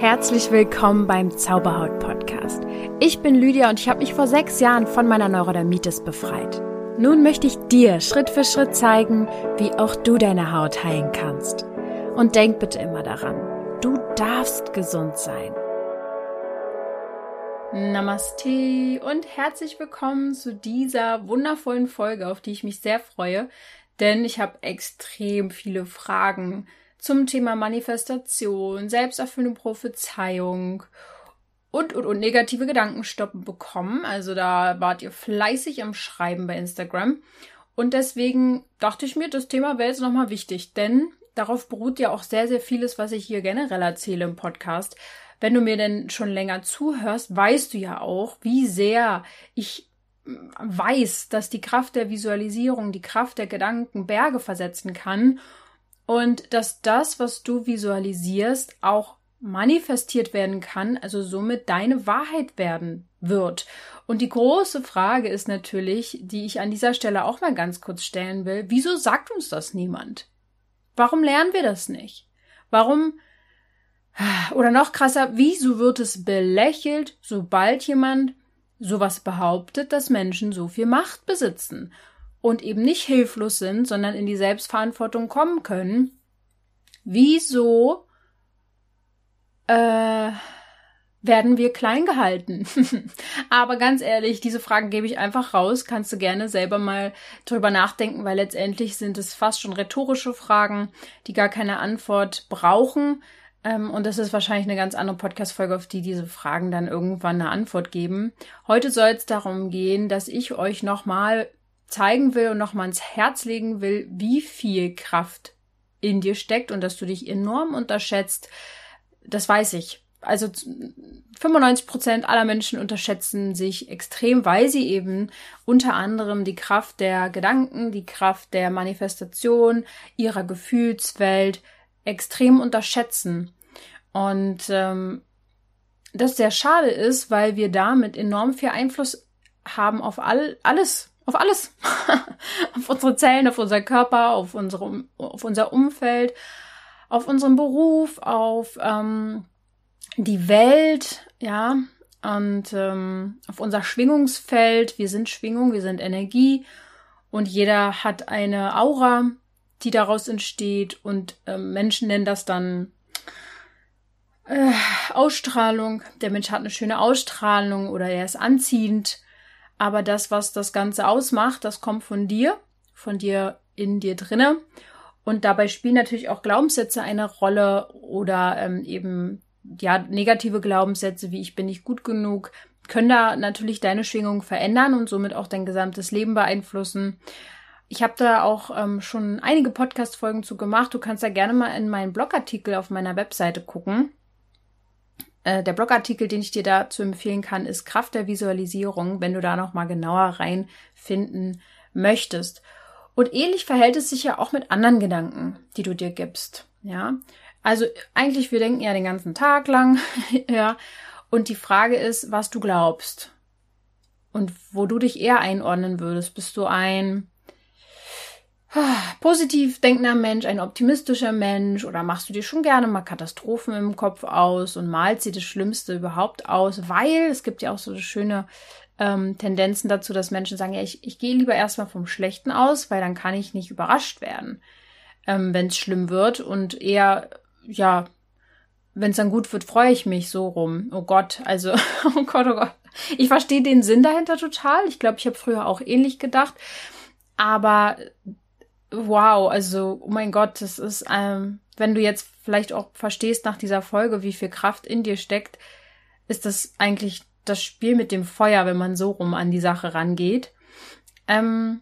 Herzlich willkommen beim Zauberhaut Podcast. Ich bin Lydia und ich habe mich vor sechs Jahren von meiner Neurodermitis befreit. Nun möchte ich dir Schritt für Schritt zeigen, wie auch du deine Haut heilen kannst. Und denk bitte immer daran, du darfst gesund sein. Namaste und herzlich willkommen zu dieser wundervollen Folge, auf die ich mich sehr freue, denn ich habe extrem viele Fragen zum Thema Manifestation, selbsterfüllende Prophezeiung und, und, und negative Gedankenstoppen bekommen. Also da wart ihr fleißig am Schreiben bei Instagram. Und deswegen dachte ich mir, das Thema wäre jetzt nochmal wichtig, denn darauf beruht ja auch sehr, sehr vieles, was ich hier generell erzähle im Podcast. Wenn du mir denn schon länger zuhörst, weißt du ja auch, wie sehr ich weiß, dass die Kraft der Visualisierung, die Kraft der Gedanken Berge versetzen kann und dass das, was du visualisierst, auch manifestiert werden kann, also somit deine Wahrheit werden wird. Und die große Frage ist natürlich, die ich an dieser Stelle auch mal ganz kurz stellen will, wieso sagt uns das niemand? Warum lernen wir das nicht? Warum oder noch krasser, wieso wird es belächelt, sobald jemand sowas behauptet, dass Menschen so viel Macht besitzen? Und eben nicht hilflos sind, sondern in die Selbstverantwortung kommen können, wieso äh, werden wir klein gehalten? Aber ganz ehrlich, diese Fragen gebe ich einfach raus. Kannst du gerne selber mal drüber nachdenken, weil letztendlich sind es fast schon rhetorische Fragen, die gar keine Antwort brauchen. Ähm, und das ist wahrscheinlich eine ganz andere Podcast-Folge, auf die diese Fragen dann irgendwann eine Antwort geben. Heute soll es darum gehen, dass ich euch nochmal zeigen will und nochmal ans Herz legen will, wie viel Kraft in dir steckt und dass du dich enorm unterschätzt, das weiß ich. Also 95 Prozent aller Menschen unterschätzen sich extrem, weil sie eben unter anderem die Kraft der Gedanken, die Kraft der Manifestation, ihrer Gefühlswelt extrem unterschätzen. Und ähm, das sehr schade ist, weil wir damit enorm viel Einfluss haben auf all, alles, auf alles. auf unsere Zellen, auf unser Körper, auf, unsere, auf unser Umfeld, auf unseren Beruf, auf ähm, die Welt, ja, und ähm, auf unser Schwingungsfeld. Wir sind Schwingung, wir sind Energie und jeder hat eine Aura, die daraus entsteht und äh, Menschen nennen das dann äh, Ausstrahlung. Der Mensch hat eine schöne Ausstrahlung oder er ist anziehend aber das, was das Ganze ausmacht, das kommt von dir, von dir in dir drinne. Und dabei spielen natürlich auch Glaubenssätze eine Rolle oder ähm, eben ja negative Glaubenssätze wie ich bin nicht gut genug können da natürlich deine Schwingung verändern und somit auch dein gesamtes Leben beeinflussen. Ich habe da auch ähm, schon einige Podcast-Folgen zu gemacht. Du kannst da gerne mal in meinen Blogartikel auf meiner Webseite gucken. Äh, der Blogartikel, den ich dir dazu empfehlen kann, ist Kraft der Visualisierung, wenn du da noch mal genauer reinfinden möchtest. Und ähnlich verhält es sich ja auch mit anderen Gedanken, die du dir gibst. Ja, also eigentlich wir denken ja den ganzen Tag lang, ja. Und die Frage ist, was du glaubst und wo du dich eher einordnen würdest. Bist du ein positiv denkender Mensch, ein optimistischer Mensch oder machst du dir schon gerne mal Katastrophen im Kopf aus und malst dir das Schlimmste überhaupt aus, weil es gibt ja auch so schöne ähm, Tendenzen dazu, dass Menschen sagen, ja, ich, ich gehe lieber erstmal vom Schlechten aus, weil dann kann ich nicht überrascht werden, ähm, wenn es schlimm wird und eher, ja, wenn es dann gut wird, freue ich mich so rum. Oh Gott, also, oh Gott, oh Gott. Ich verstehe den Sinn dahinter total. Ich glaube, ich habe früher auch ähnlich gedacht. Aber wow, also, oh mein Gott, das ist, ähm, wenn du jetzt vielleicht auch verstehst nach dieser Folge, wie viel Kraft in dir steckt, ist das eigentlich das Spiel mit dem Feuer, wenn man so rum an die Sache rangeht. Ähm,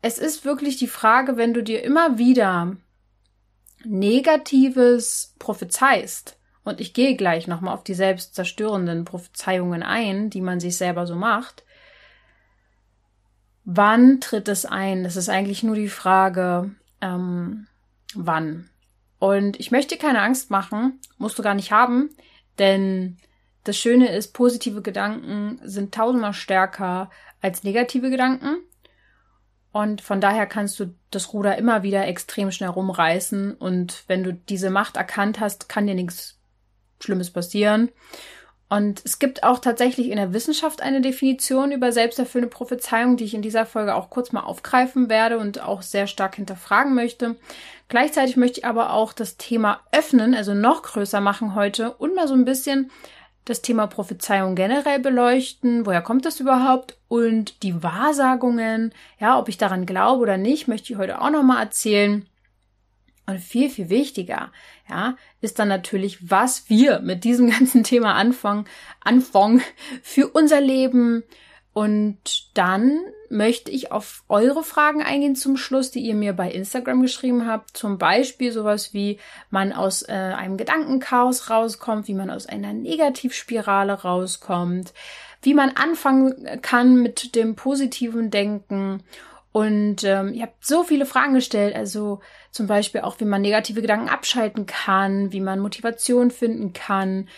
es ist wirklich die Frage, wenn du dir immer wieder Negatives prophezeist, und ich gehe gleich nochmal auf die selbstzerstörenden Prophezeiungen ein, die man sich selber so macht, Wann tritt es ein? Das ist eigentlich nur die Frage, ähm, wann. Und ich möchte keine Angst machen, musst du gar nicht haben, denn das Schöne ist, positive Gedanken sind tausendmal stärker als negative Gedanken. Und von daher kannst du das Ruder immer wieder extrem schnell rumreißen. Und wenn du diese Macht erkannt hast, kann dir nichts Schlimmes passieren. Und es gibt auch tatsächlich in der Wissenschaft eine Definition über selbsterfüllende Prophezeiung, die ich in dieser Folge auch kurz mal aufgreifen werde und auch sehr stark hinterfragen möchte. Gleichzeitig möchte ich aber auch das Thema öffnen, also noch größer machen heute und mal so ein bisschen das Thema Prophezeiung generell beleuchten. Woher kommt das überhaupt? Und die Wahrsagungen, ja, ob ich daran glaube oder nicht, möchte ich heute auch nochmal erzählen. Und viel, viel wichtiger, ja, ist dann natürlich, was wir mit diesem ganzen Thema anfangen, anfangen für unser Leben. Und dann möchte ich auf eure Fragen eingehen zum Schluss, die ihr mir bei Instagram geschrieben habt. Zum Beispiel sowas wie man aus äh, einem Gedankenchaos rauskommt, wie man aus einer Negativspirale rauskommt, wie man anfangen kann mit dem positiven Denken und ähm, ihr habt so viele Fragen gestellt, also zum Beispiel auch, wie man negative Gedanken abschalten kann, wie man Motivation finden kann.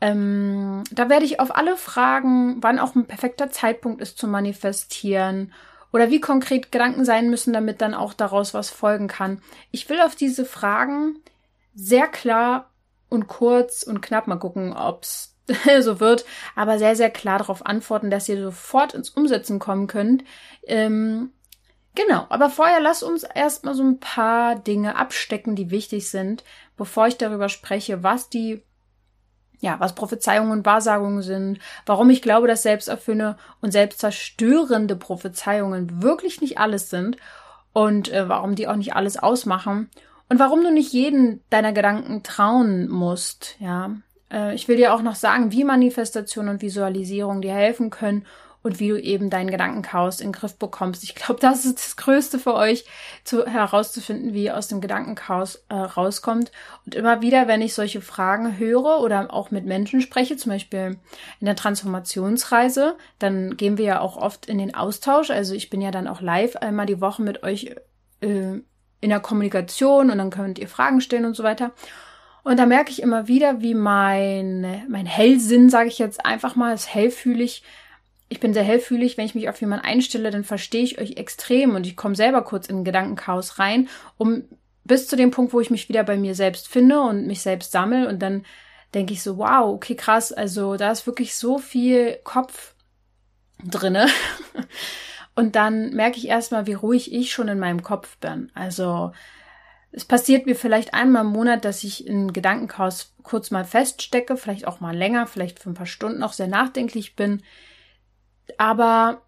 Ähm, da werde ich auf alle Fragen, wann auch ein perfekter Zeitpunkt ist zu manifestieren oder wie konkret Gedanken sein müssen, damit dann auch daraus was folgen kann. Ich will auf diese Fragen sehr klar und kurz und knapp mal gucken, ob's so wird, aber sehr, sehr klar darauf antworten, dass ihr sofort ins Umsetzen kommen könnt. Ähm, Genau, aber vorher lass uns erstmal so ein paar Dinge abstecken, die wichtig sind, bevor ich darüber spreche, was die, ja, was Prophezeiungen und Wahrsagungen sind, warum ich glaube, dass selbsterfüllende und selbstzerstörende Prophezeiungen wirklich nicht alles sind und äh, warum die auch nicht alles ausmachen und warum du nicht jeden deiner Gedanken trauen musst, ja. Äh, ich will dir auch noch sagen, wie Manifestation und Visualisierung dir helfen können, und wie du eben deinen Gedankenchaos in den Griff bekommst. Ich glaube, das ist das Größte für euch, zu, herauszufinden, wie ihr aus dem Gedankenchaos äh, rauskommt. Und immer wieder, wenn ich solche Fragen höre oder auch mit Menschen spreche, zum Beispiel in der Transformationsreise, dann gehen wir ja auch oft in den Austausch. Also ich bin ja dann auch live einmal die Woche mit euch äh, in der Kommunikation und dann könnt ihr Fragen stellen und so weiter. Und da merke ich immer wieder, wie mein, mein Hellsinn, sage ich jetzt einfach mal, ist hellfühlig, ich bin sehr hellfühlig, wenn ich mich auf jemanden einstelle, dann verstehe ich euch extrem und ich komme selber kurz in ein Gedankenchaos rein, um bis zu dem Punkt, wo ich mich wieder bei mir selbst finde und mich selbst sammle und dann denke ich so, wow, okay, krass, also da ist wirklich so viel Kopf drinne. und dann merke ich erstmal, wie ruhig ich schon in meinem Kopf bin. Also es passiert mir vielleicht einmal im Monat, dass ich in Gedankenchaos kurz mal feststecke, vielleicht auch mal länger, vielleicht für ein paar Stunden auch sehr nachdenklich bin. Aber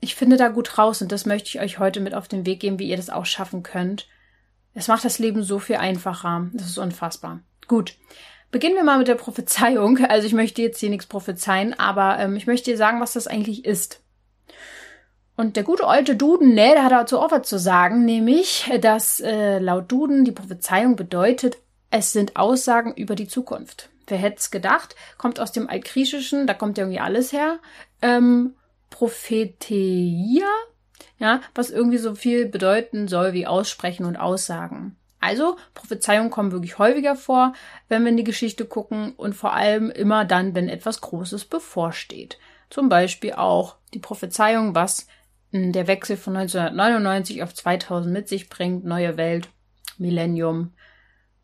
ich finde da gut raus und das möchte ich euch heute mit auf den Weg geben, wie ihr das auch schaffen könnt. Es macht das Leben so viel einfacher. Das ist unfassbar. Gut. Beginnen wir mal mit der Prophezeiung. Also ich möchte jetzt hier nichts prophezeien, aber ähm, ich möchte dir sagen, was das eigentlich ist. Und der gute alte Duden, ne, der hat dazu auch was zu sagen, nämlich, dass äh, laut Duden die Prophezeiung bedeutet, es sind Aussagen über die Zukunft. Wer hätte es gedacht? Kommt aus dem Altgriechischen, da kommt ja irgendwie alles her. Ähm, Propheteia, ja, was irgendwie so viel bedeuten soll wie aussprechen und aussagen. Also, Prophezeiungen kommen wirklich häufiger vor, wenn wir in die Geschichte gucken und vor allem immer dann, wenn etwas Großes bevorsteht. Zum Beispiel auch die Prophezeiung, was der Wechsel von 1999 auf 2000 mit sich bringt, neue Welt, Millennium.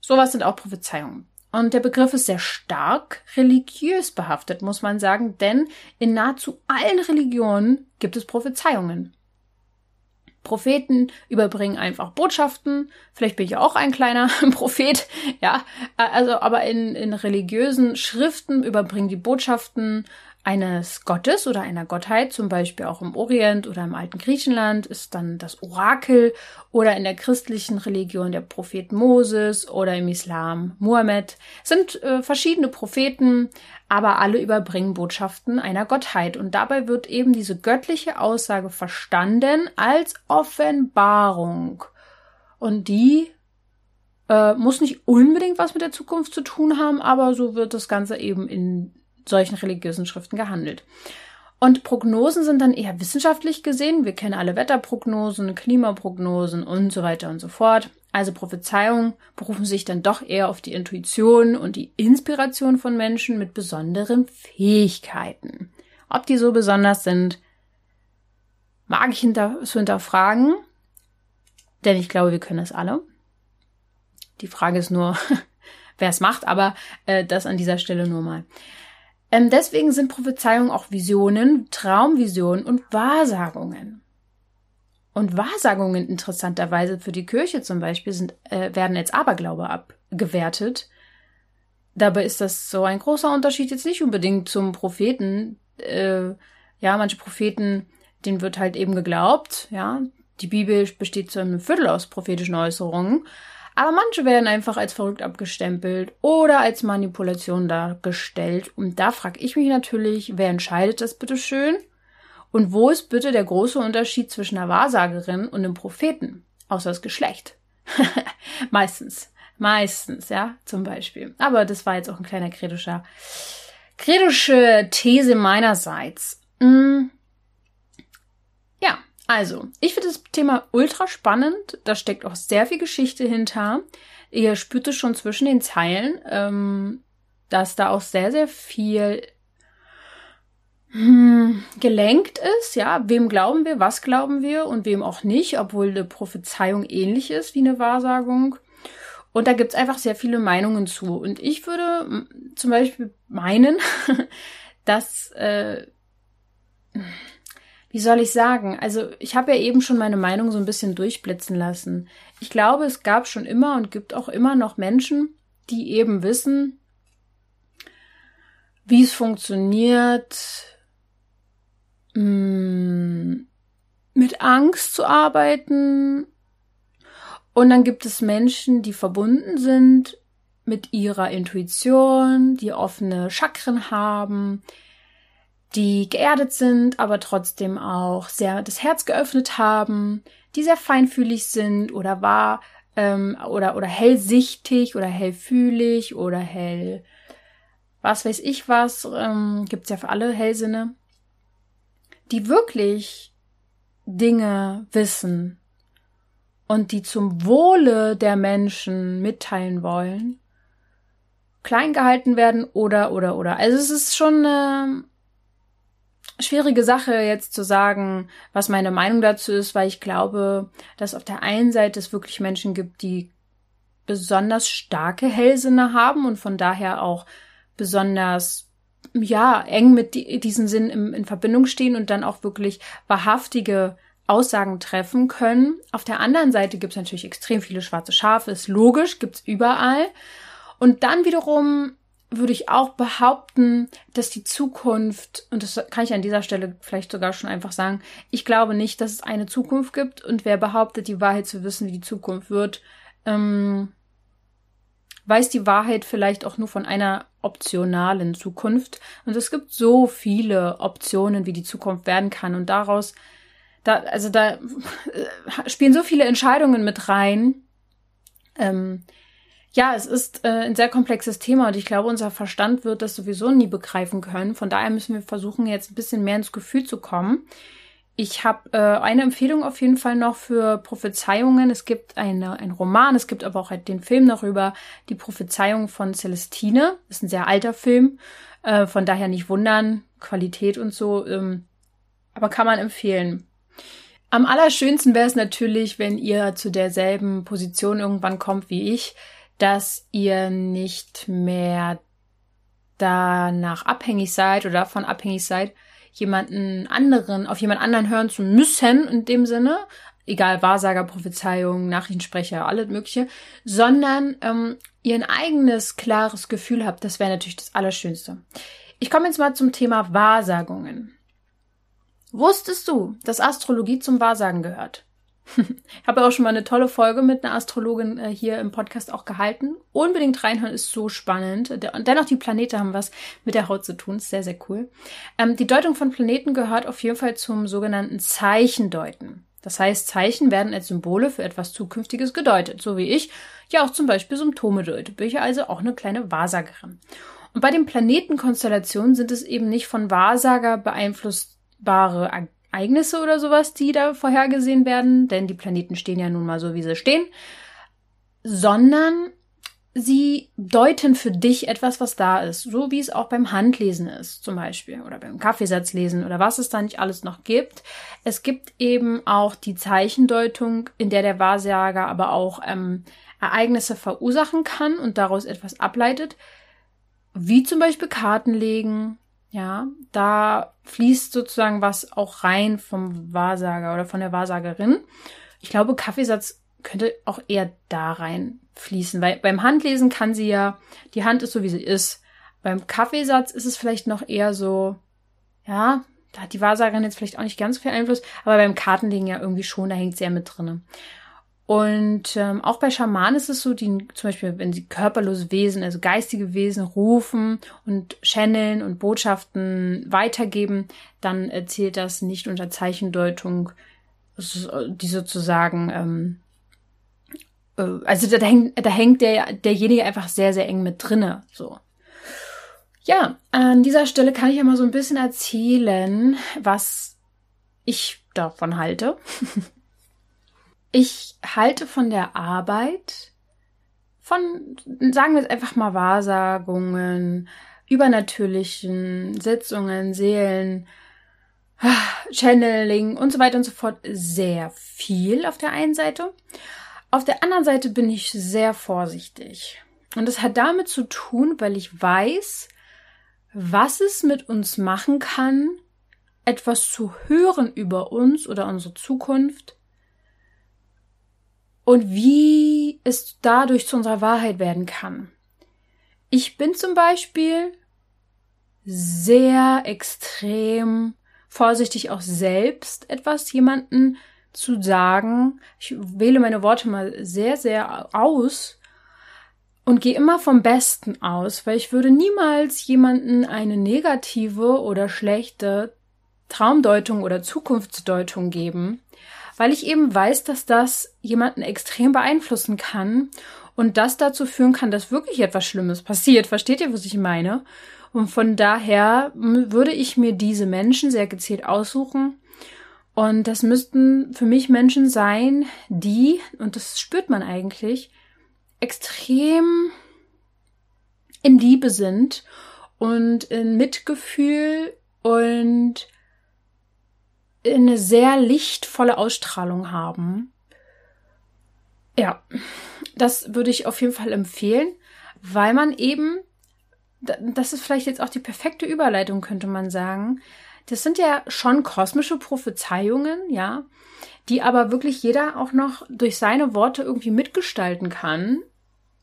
Sowas sind auch Prophezeiungen. Und der Begriff ist sehr stark religiös behaftet, muss man sagen, denn in nahezu allen Religionen gibt es Prophezeiungen. Propheten überbringen einfach Botschaften. Vielleicht bin ich auch ein kleiner Prophet, ja. Also, aber in, in religiösen Schriften überbringen die Botschaften eines Gottes oder einer Gottheit, zum Beispiel auch im Orient oder im alten Griechenland, ist dann das Orakel oder in der christlichen Religion der Prophet Moses oder im Islam Mohammed. Es sind äh, verschiedene Propheten, aber alle überbringen Botschaften einer Gottheit und dabei wird eben diese göttliche Aussage verstanden als Offenbarung. Und die äh, muss nicht unbedingt was mit der Zukunft zu tun haben, aber so wird das Ganze eben in solchen religiösen Schriften gehandelt. Und Prognosen sind dann eher wissenschaftlich gesehen. Wir kennen alle Wetterprognosen, Klimaprognosen und so weiter und so fort. Also Prophezeiungen berufen sich dann doch eher auf die Intuition und die Inspiration von Menschen mit besonderen Fähigkeiten. Ob die so besonders sind, mag ich hinter, zu hinterfragen, denn ich glaube, wir können es alle. Die Frage ist nur, wer es macht, aber äh, das an dieser Stelle nur mal. Ähm, deswegen sind Prophezeiungen auch Visionen, Traumvisionen und Wahrsagungen. Und Wahrsagungen interessanterweise für die Kirche zum Beispiel sind, äh, werden als Aberglaube abgewertet. Dabei ist das so ein großer Unterschied jetzt nicht unbedingt zum Propheten. Äh, ja, manche Propheten, denen wird halt eben geglaubt, ja. Die Bibel besteht zu einem Viertel aus prophetischen Äußerungen. Aber manche werden einfach als verrückt abgestempelt oder als Manipulation dargestellt. Und da frage ich mich natürlich, wer entscheidet das bitte schön? Und wo ist bitte der große Unterschied zwischen einer Wahrsagerin und einem Propheten? Außer das Geschlecht. Meistens. Meistens, ja, zum Beispiel. Aber das war jetzt auch ein kleiner kritischer, kritische These meinerseits. Mm. Also, ich finde das Thema ultra spannend. Da steckt auch sehr viel Geschichte hinter. Ihr spürt es schon zwischen den Zeilen, ähm, dass da auch sehr, sehr viel hm, gelenkt ist, ja, wem glauben wir, was glauben wir und wem auch nicht, obwohl eine Prophezeiung ähnlich ist wie eine Wahrsagung. Und da gibt's einfach sehr viele Meinungen zu. Und ich würde zum Beispiel meinen, dass, äh, wie soll ich sagen, also ich habe ja eben schon meine Meinung so ein bisschen durchblitzen lassen. Ich glaube, es gab schon immer und gibt auch immer noch Menschen, die eben wissen, wie es funktioniert, Mm, mit Angst zu arbeiten. Und dann gibt es Menschen, die verbunden sind mit ihrer Intuition, die offene Chakren haben, die geerdet sind, aber trotzdem auch sehr das Herz geöffnet haben, die sehr feinfühlig sind oder war ähm, oder oder hellsichtig oder hellfühlig oder hell was weiß ich was ähm, gibt's ja für alle Hellsinne die wirklich Dinge wissen und die zum Wohle der Menschen mitteilen wollen, klein gehalten werden oder oder oder. Also es ist schon eine schwierige Sache jetzt zu sagen, was meine Meinung dazu ist, weil ich glaube, dass auf der einen Seite es wirklich Menschen gibt, die besonders starke Hellsinne haben und von daher auch besonders ja, eng mit die, diesen Sinn im, in Verbindung stehen und dann auch wirklich wahrhaftige Aussagen treffen können. Auf der anderen Seite gibt es natürlich extrem viele schwarze Schafe, ist logisch, gibt's überall. Und dann wiederum würde ich auch behaupten, dass die Zukunft, und das kann ich an dieser Stelle vielleicht sogar schon einfach sagen, ich glaube nicht, dass es eine Zukunft gibt und wer behauptet, die Wahrheit zu wissen, wie die Zukunft wird, ähm, weiß die Wahrheit vielleicht auch nur von einer optionalen Zukunft. Und es gibt so viele Optionen, wie die Zukunft werden kann. Und daraus, da, also da äh, spielen so viele Entscheidungen mit rein. Ähm, ja, es ist äh, ein sehr komplexes Thema und ich glaube, unser Verstand wird das sowieso nie begreifen können. Von daher müssen wir versuchen, jetzt ein bisschen mehr ins Gefühl zu kommen. Ich habe äh, eine Empfehlung auf jeden Fall noch für Prophezeiungen. Es gibt eine, ein Roman, es gibt aber auch den Film darüber, die Prophezeiung von Celestine. Ist ein sehr alter Film, äh, von daher nicht wundern, Qualität und so, ähm, aber kann man empfehlen. Am allerschönsten wäre es natürlich, wenn ihr zu derselben Position irgendwann kommt wie ich, dass ihr nicht mehr danach abhängig seid oder davon abhängig seid, jemanden anderen, auf jemand anderen hören zu müssen in dem Sinne, egal Wahrsager, Prophezeiung, Nachrichtensprecher, alles Mögliche, sondern ähm, ihr ein eigenes, klares Gefühl habt. Das wäre natürlich das Allerschönste. Ich komme jetzt mal zum Thema Wahrsagungen. Wusstest du, dass Astrologie zum Wahrsagen gehört? Ich habe auch schon mal eine tolle Folge mit einer Astrologin äh, hier im Podcast auch gehalten. Unbedingt reinhören, ist so spannend. Und dennoch, die Planete haben was mit der Haut zu tun. Ist sehr, sehr cool. Ähm, die Deutung von Planeten gehört auf jeden Fall zum sogenannten Zeichendeuten. Das heißt, Zeichen werden als Symbole für etwas Zukünftiges gedeutet, so wie ich ja auch zum Beispiel Symptome deute. Bin ich also auch eine kleine Wahrsagerin. Und bei den Planetenkonstellationen sind es eben nicht von Wahrsager beeinflussbare Ereignisse oder sowas, die da vorhergesehen werden, denn die Planeten stehen ja nun mal so, wie sie stehen, sondern sie deuten für dich etwas, was da ist, so wie es auch beim Handlesen ist, zum Beispiel, oder beim Kaffeesatzlesen oder was es da nicht alles noch gibt. Es gibt eben auch die Zeichendeutung, in der der Wahrsager aber auch ähm, Ereignisse verursachen kann und daraus etwas ableitet, wie zum Beispiel Karten legen. Ja, da fließt sozusagen was auch rein vom Wahrsager oder von der Wahrsagerin. Ich glaube, Kaffeesatz könnte auch eher da rein fließen, weil beim Handlesen kann sie ja, die Hand ist so wie sie ist. Beim Kaffeesatz ist es vielleicht noch eher so, ja, da hat die Wahrsagerin jetzt vielleicht auch nicht ganz viel Einfluss, aber beim Kartenlegen ja irgendwie schon, da hängt sie ja mit drinne. Und ähm, auch bei Schamanen ist es so, die zum Beispiel, wenn sie körperlose Wesen, also geistige Wesen rufen und channeln und Botschaften weitergeben, dann erzählt das nicht unter Zeichendeutung, die sozusagen, ähm, äh, also da, da, hängt, da hängt der, derjenige einfach sehr, sehr eng mit drinne. So. Ja, an dieser Stelle kann ich ja mal so ein bisschen erzählen, was ich davon halte. Ich halte von der Arbeit, von, sagen wir jetzt einfach mal Wahrsagungen, übernatürlichen Sitzungen, Seelen, Channeling und so weiter und so fort sehr viel auf der einen Seite. Auf der anderen Seite bin ich sehr vorsichtig. Und das hat damit zu tun, weil ich weiß, was es mit uns machen kann, etwas zu hören über uns oder unsere Zukunft, und wie es dadurch zu unserer Wahrheit werden kann. Ich bin zum Beispiel sehr extrem vorsichtig auch selbst etwas jemanden zu sagen. Ich wähle meine Worte mal sehr, sehr aus und gehe immer vom Besten aus, weil ich würde niemals jemanden eine negative oder schlechte Traumdeutung oder Zukunftsdeutung geben, weil ich eben weiß, dass das jemanden extrem beeinflussen kann und das dazu führen kann, dass wirklich etwas Schlimmes passiert. Versteht ihr, was ich meine? Und von daher würde ich mir diese Menschen sehr gezielt aussuchen. Und das müssten für mich Menschen sein, die, und das spürt man eigentlich, extrem in Liebe sind und in Mitgefühl und eine sehr lichtvolle Ausstrahlung haben. Ja, das würde ich auf jeden Fall empfehlen, weil man eben, das ist vielleicht jetzt auch die perfekte Überleitung, könnte man sagen. Das sind ja schon kosmische Prophezeiungen, ja, die aber wirklich jeder auch noch durch seine Worte irgendwie mitgestalten kann.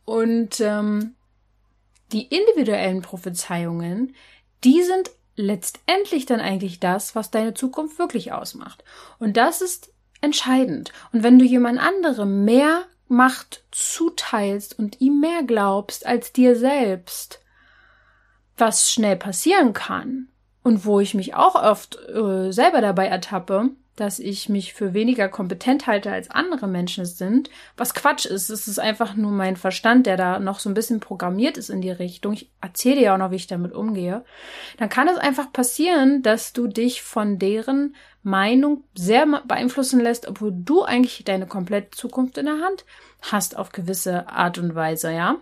Und ähm, die individuellen Prophezeiungen, die sind letztendlich dann eigentlich das, was deine Zukunft wirklich ausmacht. Und das ist entscheidend. Und wenn du jemand anderem mehr Macht zuteilst und ihm mehr glaubst als dir selbst, was schnell passieren kann und wo ich mich auch oft äh, selber dabei ertappe, dass ich mich für weniger kompetent halte als andere Menschen sind, was Quatsch ist. Es ist einfach nur mein Verstand, der da noch so ein bisschen programmiert ist in die Richtung. Ich erzähle dir auch noch, wie ich damit umgehe. Dann kann es einfach passieren, dass du dich von deren Meinung sehr beeinflussen lässt, obwohl du eigentlich deine komplette Zukunft in der Hand hast auf gewisse Art und Weise, ja?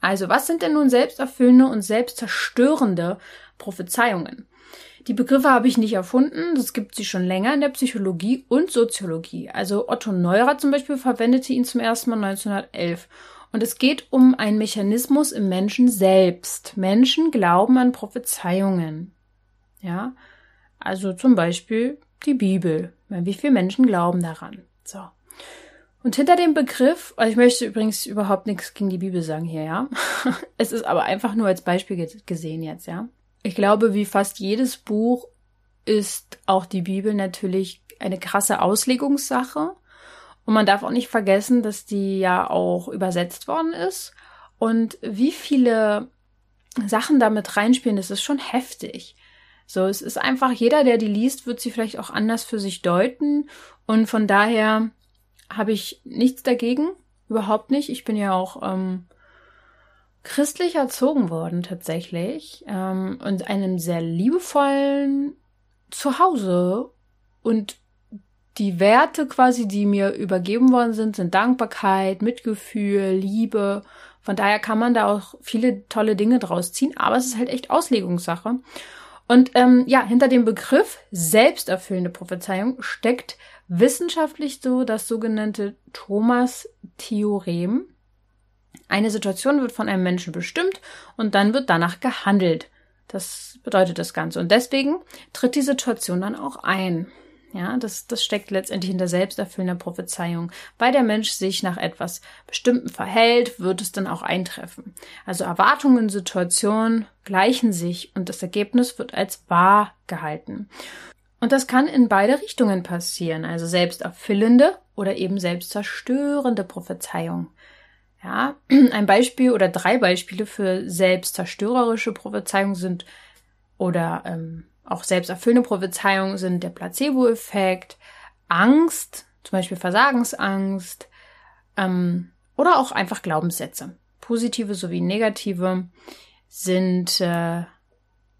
Also, was sind denn nun selbsterfüllende und selbstzerstörende Prophezeiungen? Die Begriffe habe ich nicht erfunden, das gibt sie schon länger in der Psychologie und Soziologie. Also Otto Neurath zum Beispiel verwendete ihn zum ersten Mal 1911. Und es geht um einen Mechanismus im Menschen selbst. Menschen glauben an Prophezeiungen. Ja, also zum Beispiel die Bibel. Wie viele Menschen glauben daran? So. Und hinter dem Begriff, also ich möchte übrigens überhaupt nichts gegen die Bibel sagen hier, ja. es ist aber einfach nur als Beispiel gesehen jetzt, ja. Ich glaube, wie fast jedes Buch ist auch die Bibel natürlich eine krasse Auslegungssache. Und man darf auch nicht vergessen, dass die ja auch übersetzt worden ist. Und wie viele Sachen damit reinspielen, das ist schon heftig. So, es ist einfach, jeder, der die liest, wird sie vielleicht auch anders für sich deuten. Und von daher habe ich nichts dagegen. Überhaupt nicht. Ich bin ja auch ähm, christlich erzogen worden tatsächlich ähm, und einem sehr liebevollen Zuhause und die Werte quasi, die mir übergeben worden sind, sind Dankbarkeit, Mitgefühl, Liebe. Von daher kann man da auch viele tolle Dinge draus ziehen, aber es ist halt echt Auslegungssache. Und ähm, ja, hinter dem Begriff selbsterfüllende Prophezeiung steckt wissenschaftlich so das sogenannte Thomas-Theorem. Eine Situation wird von einem Menschen bestimmt und dann wird danach gehandelt. Das bedeutet das Ganze. Und deswegen tritt die Situation dann auch ein. Ja, das, das steckt letztendlich in der selbsterfüllenden Prophezeiung. Weil der Mensch sich nach etwas Bestimmten verhält, wird es dann auch eintreffen. Also Erwartungen, Situationen gleichen sich und das Ergebnis wird als wahr gehalten. Und das kann in beide Richtungen passieren, also selbsterfüllende oder eben selbstzerstörende Prophezeiung. Ja, ein Beispiel oder drei Beispiele für selbstzerstörerische Prophezeiung sind oder ähm, auch selbsterfüllende Prophezeiungen sind der Placebo-Effekt, Angst, zum Beispiel Versagensangst ähm, oder auch einfach Glaubenssätze. Positive sowie negative sind äh,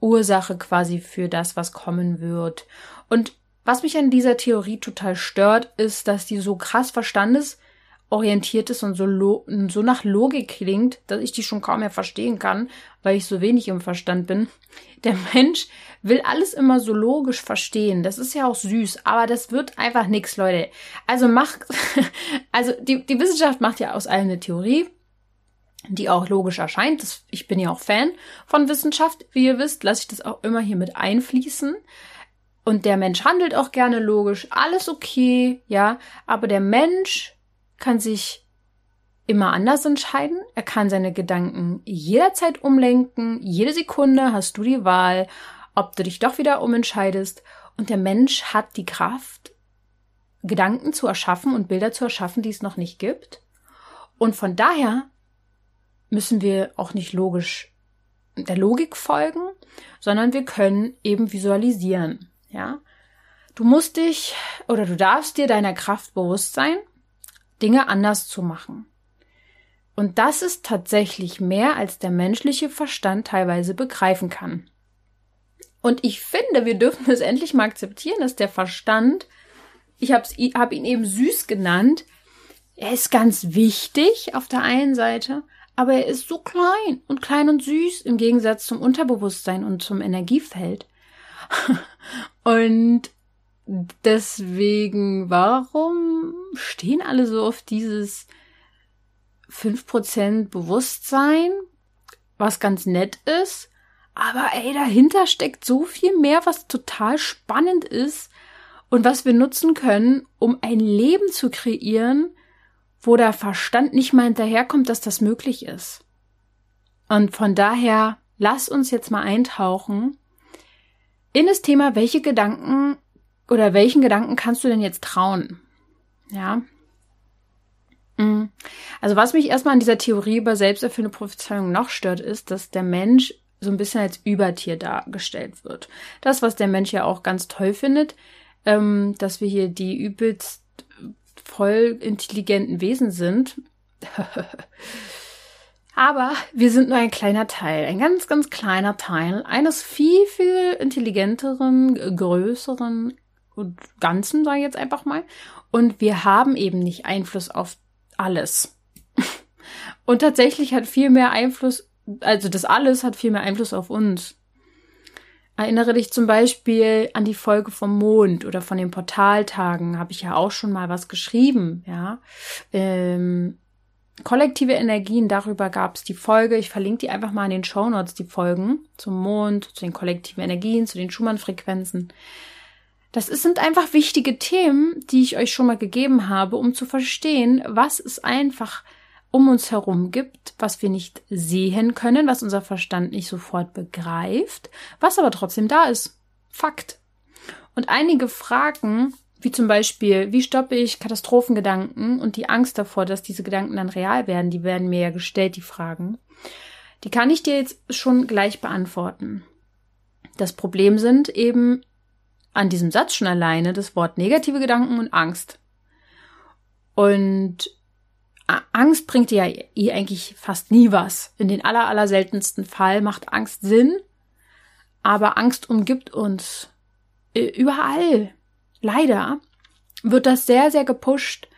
Ursache quasi für das, was kommen wird. Und was mich an dieser Theorie total stört, ist, dass die so krass verstandes orientiert ist und so, so nach Logik klingt, dass ich die schon kaum mehr verstehen kann, weil ich so wenig im Verstand bin. Der Mensch will alles immer so logisch verstehen. Das ist ja auch süß, aber das wird einfach nix, Leute. Also macht, also die, die Wissenschaft macht ja aus allem eine Theorie, die auch logisch erscheint. Das, ich bin ja auch Fan von Wissenschaft. Wie ihr wisst, lasse ich das auch immer hier mit einfließen. Und der Mensch handelt auch gerne logisch. Alles okay, ja. Aber der Mensch kann sich immer anders entscheiden. Er kann seine Gedanken jederzeit umlenken. Jede Sekunde hast du die Wahl, ob du dich doch wieder umentscheidest. Und der Mensch hat die Kraft, Gedanken zu erschaffen und Bilder zu erschaffen, die es noch nicht gibt. Und von daher müssen wir auch nicht logisch der Logik folgen, sondern wir können eben visualisieren. Ja, du musst dich oder du darfst dir deiner Kraft bewusst sein Dinge anders zu machen. Und das ist tatsächlich mehr, als der menschliche Verstand teilweise begreifen kann. Und ich finde, wir dürfen es endlich mal akzeptieren, dass der Verstand, ich habe hab ihn eben süß genannt, er ist ganz wichtig auf der einen Seite, aber er ist so klein und klein und süß im Gegensatz zum Unterbewusstsein und zum Energiefeld. und Deswegen, warum stehen alle so auf dieses 5% Bewusstsein, was ganz nett ist? Aber ey, dahinter steckt so viel mehr, was total spannend ist und was wir nutzen können, um ein Leben zu kreieren, wo der Verstand nicht mal hinterherkommt, dass das möglich ist. Und von daher, lass uns jetzt mal eintauchen in das Thema, welche Gedanken oder welchen Gedanken kannst du denn jetzt trauen? Ja. Mm. Also was mich erstmal an dieser Theorie über selbsterfüllende Prophezeiung noch stört, ist, dass der Mensch so ein bisschen als Übertier dargestellt wird. Das, was der Mensch ja auch ganz toll findet, ähm, dass wir hier die übelst voll intelligenten Wesen sind. Aber wir sind nur ein kleiner Teil, ein ganz, ganz kleiner Teil eines viel, viel intelligenteren, größeren, Ganzen, sage ich jetzt einfach mal. Und wir haben eben nicht Einfluss auf alles. und tatsächlich hat viel mehr Einfluss, also das alles hat viel mehr Einfluss auf uns. Erinnere dich zum Beispiel an die Folge vom Mond oder von den Portaltagen, habe ich ja auch schon mal was geschrieben, ja. Ähm, kollektive Energien, darüber gab es die Folge. Ich verlinke die einfach mal in den Show Notes, die Folgen zum Mond, zu den kollektiven Energien, zu den Schumann-Frequenzen. Das sind einfach wichtige Themen, die ich euch schon mal gegeben habe, um zu verstehen, was es einfach um uns herum gibt, was wir nicht sehen können, was unser Verstand nicht sofort begreift, was aber trotzdem da ist. Fakt. Und einige Fragen, wie zum Beispiel, wie stoppe ich Katastrophengedanken und die Angst davor, dass diese Gedanken dann real werden, die werden mir ja gestellt, die Fragen. Die kann ich dir jetzt schon gleich beantworten. Das Problem sind eben an diesem Satz schon alleine das Wort negative Gedanken und Angst. Und Angst bringt ja eh eigentlich fast nie was. In den aller, aller seltensten Fall macht Angst Sinn, aber Angst umgibt uns äh, überall. Leider wird das sehr, sehr gepusht.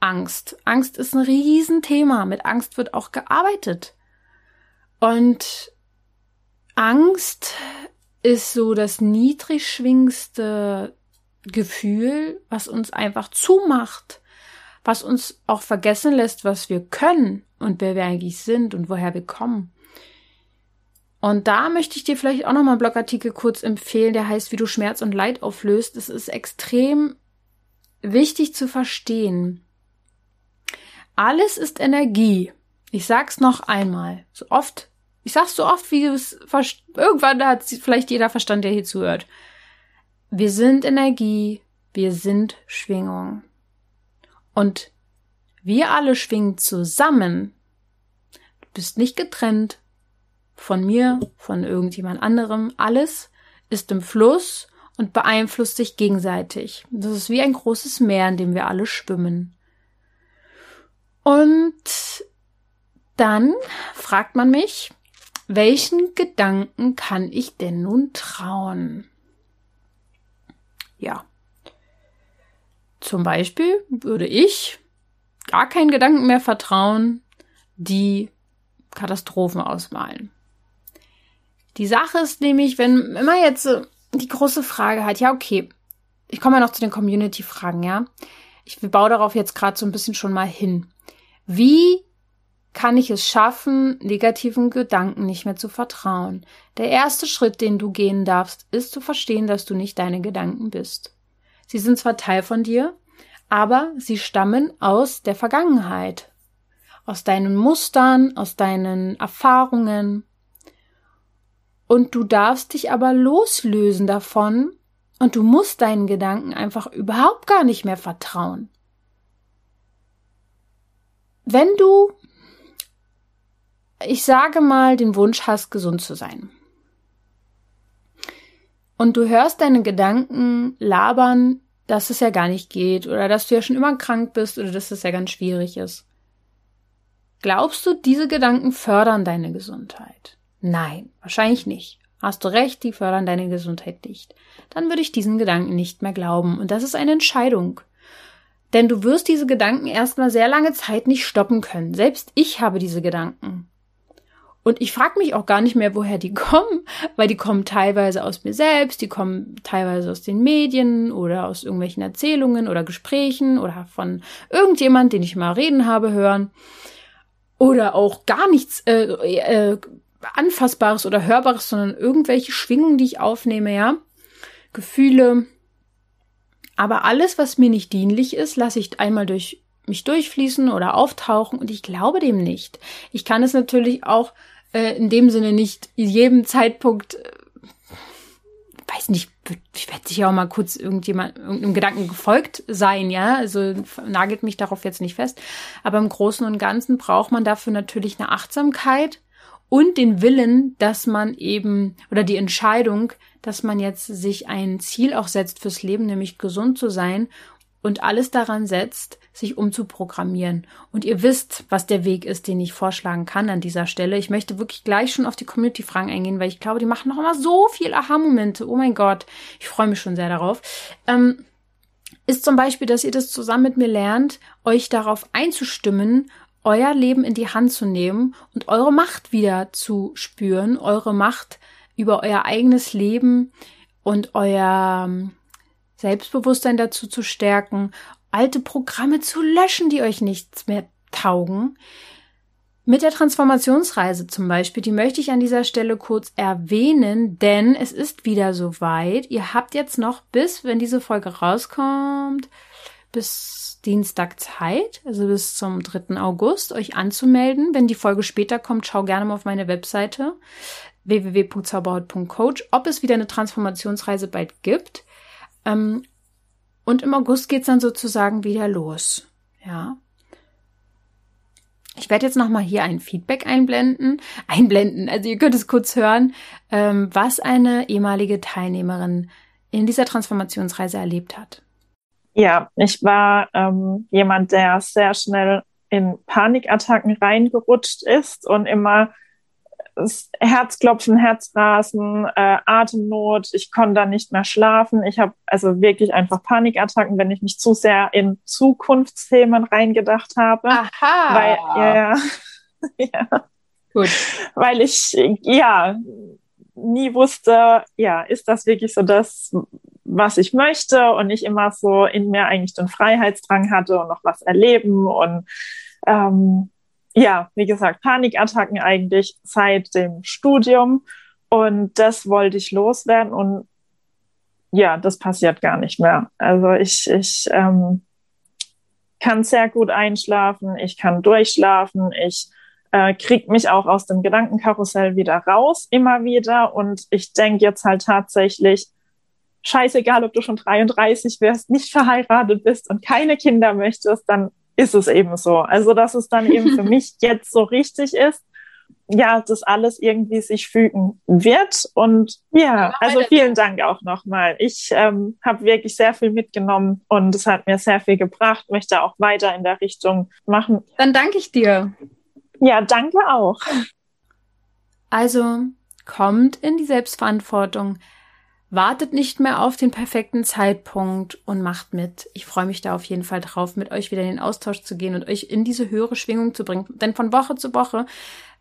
Angst. Angst ist ein Riesenthema. Mit Angst wird auch gearbeitet. Und Angst ist so das niedrigschwingste Gefühl, was uns einfach zumacht, was uns auch vergessen lässt, was wir können und wer wir eigentlich sind und woher wir kommen. Und da möchte ich dir vielleicht auch nochmal einen Blogartikel kurz empfehlen, der heißt, wie du Schmerz und Leid auflöst. Das ist extrem wichtig zu verstehen. Alles ist Energie. Ich sag's noch einmal. So oft. Ich sag's so oft, wie es irgendwann hat vielleicht jeder Verstand, der hier zuhört. Wir sind Energie. Wir sind Schwingung. Und wir alle schwingen zusammen. Du bist nicht getrennt von mir, von irgendjemand anderem. Alles ist im Fluss und beeinflusst sich gegenseitig. Das ist wie ein großes Meer, in dem wir alle schwimmen. Und dann fragt man mich, welchen Gedanken kann ich denn nun trauen? Ja. Zum Beispiel würde ich gar keinen Gedanken mehr vertrauen, die Katastrophen ausmalen. Die Sache ist nämlich, wenn immer jetzt die große Frage hat, ja, okay, ich komme ja noch zu den Community-Fragen, ja. Ich baue darauf jetzt gerade so ein bisschen schon mal hin. Wie kann ich es schaffen, negativen Gedanken nicht mehr zu vertrauen? Der erste Schritt, den du gehen darfst, ist zu verstehen, dass du nicht deine Gedanken bist. Sie sind zwar Teil von dir, aber sie stammen aus der Vergangenheit, aus deinen Mustern, aus deinen Erfahrungen. Und du darfst dich aber loslösen davon und du musst deinen Gedanken einfach überhaupt gar nicht mehr vertrauen. Wenn du, ich sage mal, den Wunsch hast, gesund zu sein, und du hörst deine Gedanken labern, dass es ja gar nicht geht oder dass du ja schon immer krank bist oder dass es ja ganz schwierig ist. Glaubst du, diese Gedanken fördern deine Gesundheit? Nein, wahrscheinlich nicht. Hast du recht, die fördern deine Gesundheit nicht. Dann würde ich diesen Gedanken nicht mehr glauben. Und das ist eine Entscheidung. Denn du wirst diese Gedanken erstmal sehr lange Zeit nicht stoppen können. Selbst ich habe diese Gedanken. Und ich frage mich auch gar nicht mehr, woher die kommen, weil die kommen teilweise aus mir selbst, die kommen teilweise aus den Medien oder aus irgendwelchen Erzählungen oder Gesprächen oder von irgendjemand, den ich mal reden habe, hören. Oder auch gar nichts äh, äh, Anfassbares oder Hörbares, sondern irgendwelche Schwingungen, die ich aufnehme, ja. Gefühle. Aber alles, was mir nicht dienlich ist, lasse ich einmal durch mich durchfließen oder auftauchen und ich glaube dem nicht. Ich kann es natürlich auch äh, in dem Sinne nicht jedem Zeitpunkt, äh, weiß nicht, ich werde sicher auch mal kurz irgendjemand, irgendeinem Gedanken gefolgt sein, ja, also nagelt mich darauf jetzt nicht fest. Aber im Großen und Ganzen braucht man dafür natürlich eine Achtsamkeit und den Willen, dass man eben oder die Entscheidung, dass man jetzt sich ein Ziel auch setzt fürs Leben, nämlich gesund zu sein und alles daran setzt, sich umzuprogrammieren. Und ihr wisst, was der Weg ist, den ich vorschlagen kann an dieser Stelle. Ich möchte wirklich gleich schon auf die Community-Fragen eingehen, weil ich glaube, die machen noch immer so viel Aha-Momente. Oh mein Gott, ich freue mich schon sehr darauf. Ähm, ist zum Beispiel, dass ihr das zusammen mit mir lernt, euch darauf einzustimmen euer Leben in die Hand zu nehmen und eure Macht wieder zu spüren, eure Macht über euer eigenes Leben und euer ähm, Selbstbewusstsein dazu zu stärken, alte Programme zu löschen, die euch nichts mehr taugen. Mit der Transformationsreise zum Beispiel, die möchte ich an dieser Stelle kurz erwähnen, denn es ist wieder soweit. Ihr habt jetzt noch bis, wenn diese Folge rauskommt, bis Dienstag Zeit, also bis zum 3. August, euch anzumelden. Wenn die Folge später kommt, schau gerne mal auf meine Webseite www.zauberhaut.coach, ob es wieder eine Transformationsreise bald gibt. Ähm, und im August geht's dann sozusagen wieder los. Ja. Ich werde jetzt nochmal hier ein Feedback einblenden. Einblenden, also ihr könnt es kurz hören, ähm, was eine ehemalige Teilnehmerin in dieser Transformationsreise erlebt hat. Ja, ich war ähm, jemand, der sehr schnell in Panikattacken reingerutscht ist und immer Herzklopfen, Herzrasen, äh, Atemnot. Ich konnte dann nicht mehr schlafen. Ich habe also wirklich einfach Panikattacken, wenn ich mich zu sehr in Zukunftsthemen reingedacht habe. Aha. Weil, ja, ja. Gut. Weil ich, ja, nie wusste, ja, ist das wirklich so das, was ich möchte und ich immer so in mir eigentlich den Freiheitsdrang hatte und noch was erleben und ähm, ja, wie gesagt, Panikattacken eigentlich seit dem Studium und das wollte ich loswerden und ja, das passiert gar nicht mehr. Also ich, ich ähm, kann sehr gut einschlafen, ich kann durchschlafen, ich äh, kriege mich auch aus dem Gedankenkarussell wieder raus, immer wieder. Und ich denke jetzt halt tatsächlich, scheißegal, ob du schon 33 wärst, nicht verheiratet bist und keine Kinder möchtest, dann ist es eben so. Also, dass es dann eben für mich jetzt so richtig ist, ja, dass alles irgendwie sich fügen wird. Und ja, also vielen Dank auch nochmal. Ich ähm, habe wirklich sehr viel mitgenommen und es hat mir sehr viel gebracht, möchte auch weiter in der Richtung machen. Dann danke ich dir. Ja, danke auch. Also kommt in die Selbstverantwortung, wartet nicht mehr auf den perfekten Zeitpunkt und macht mit. Ich freue mich da auf jeden Fall drauf, mit euch wieder in den Austausch zu gehen und euch in diese höhere Schwingung zu bringen. Denn von Woche zu Woche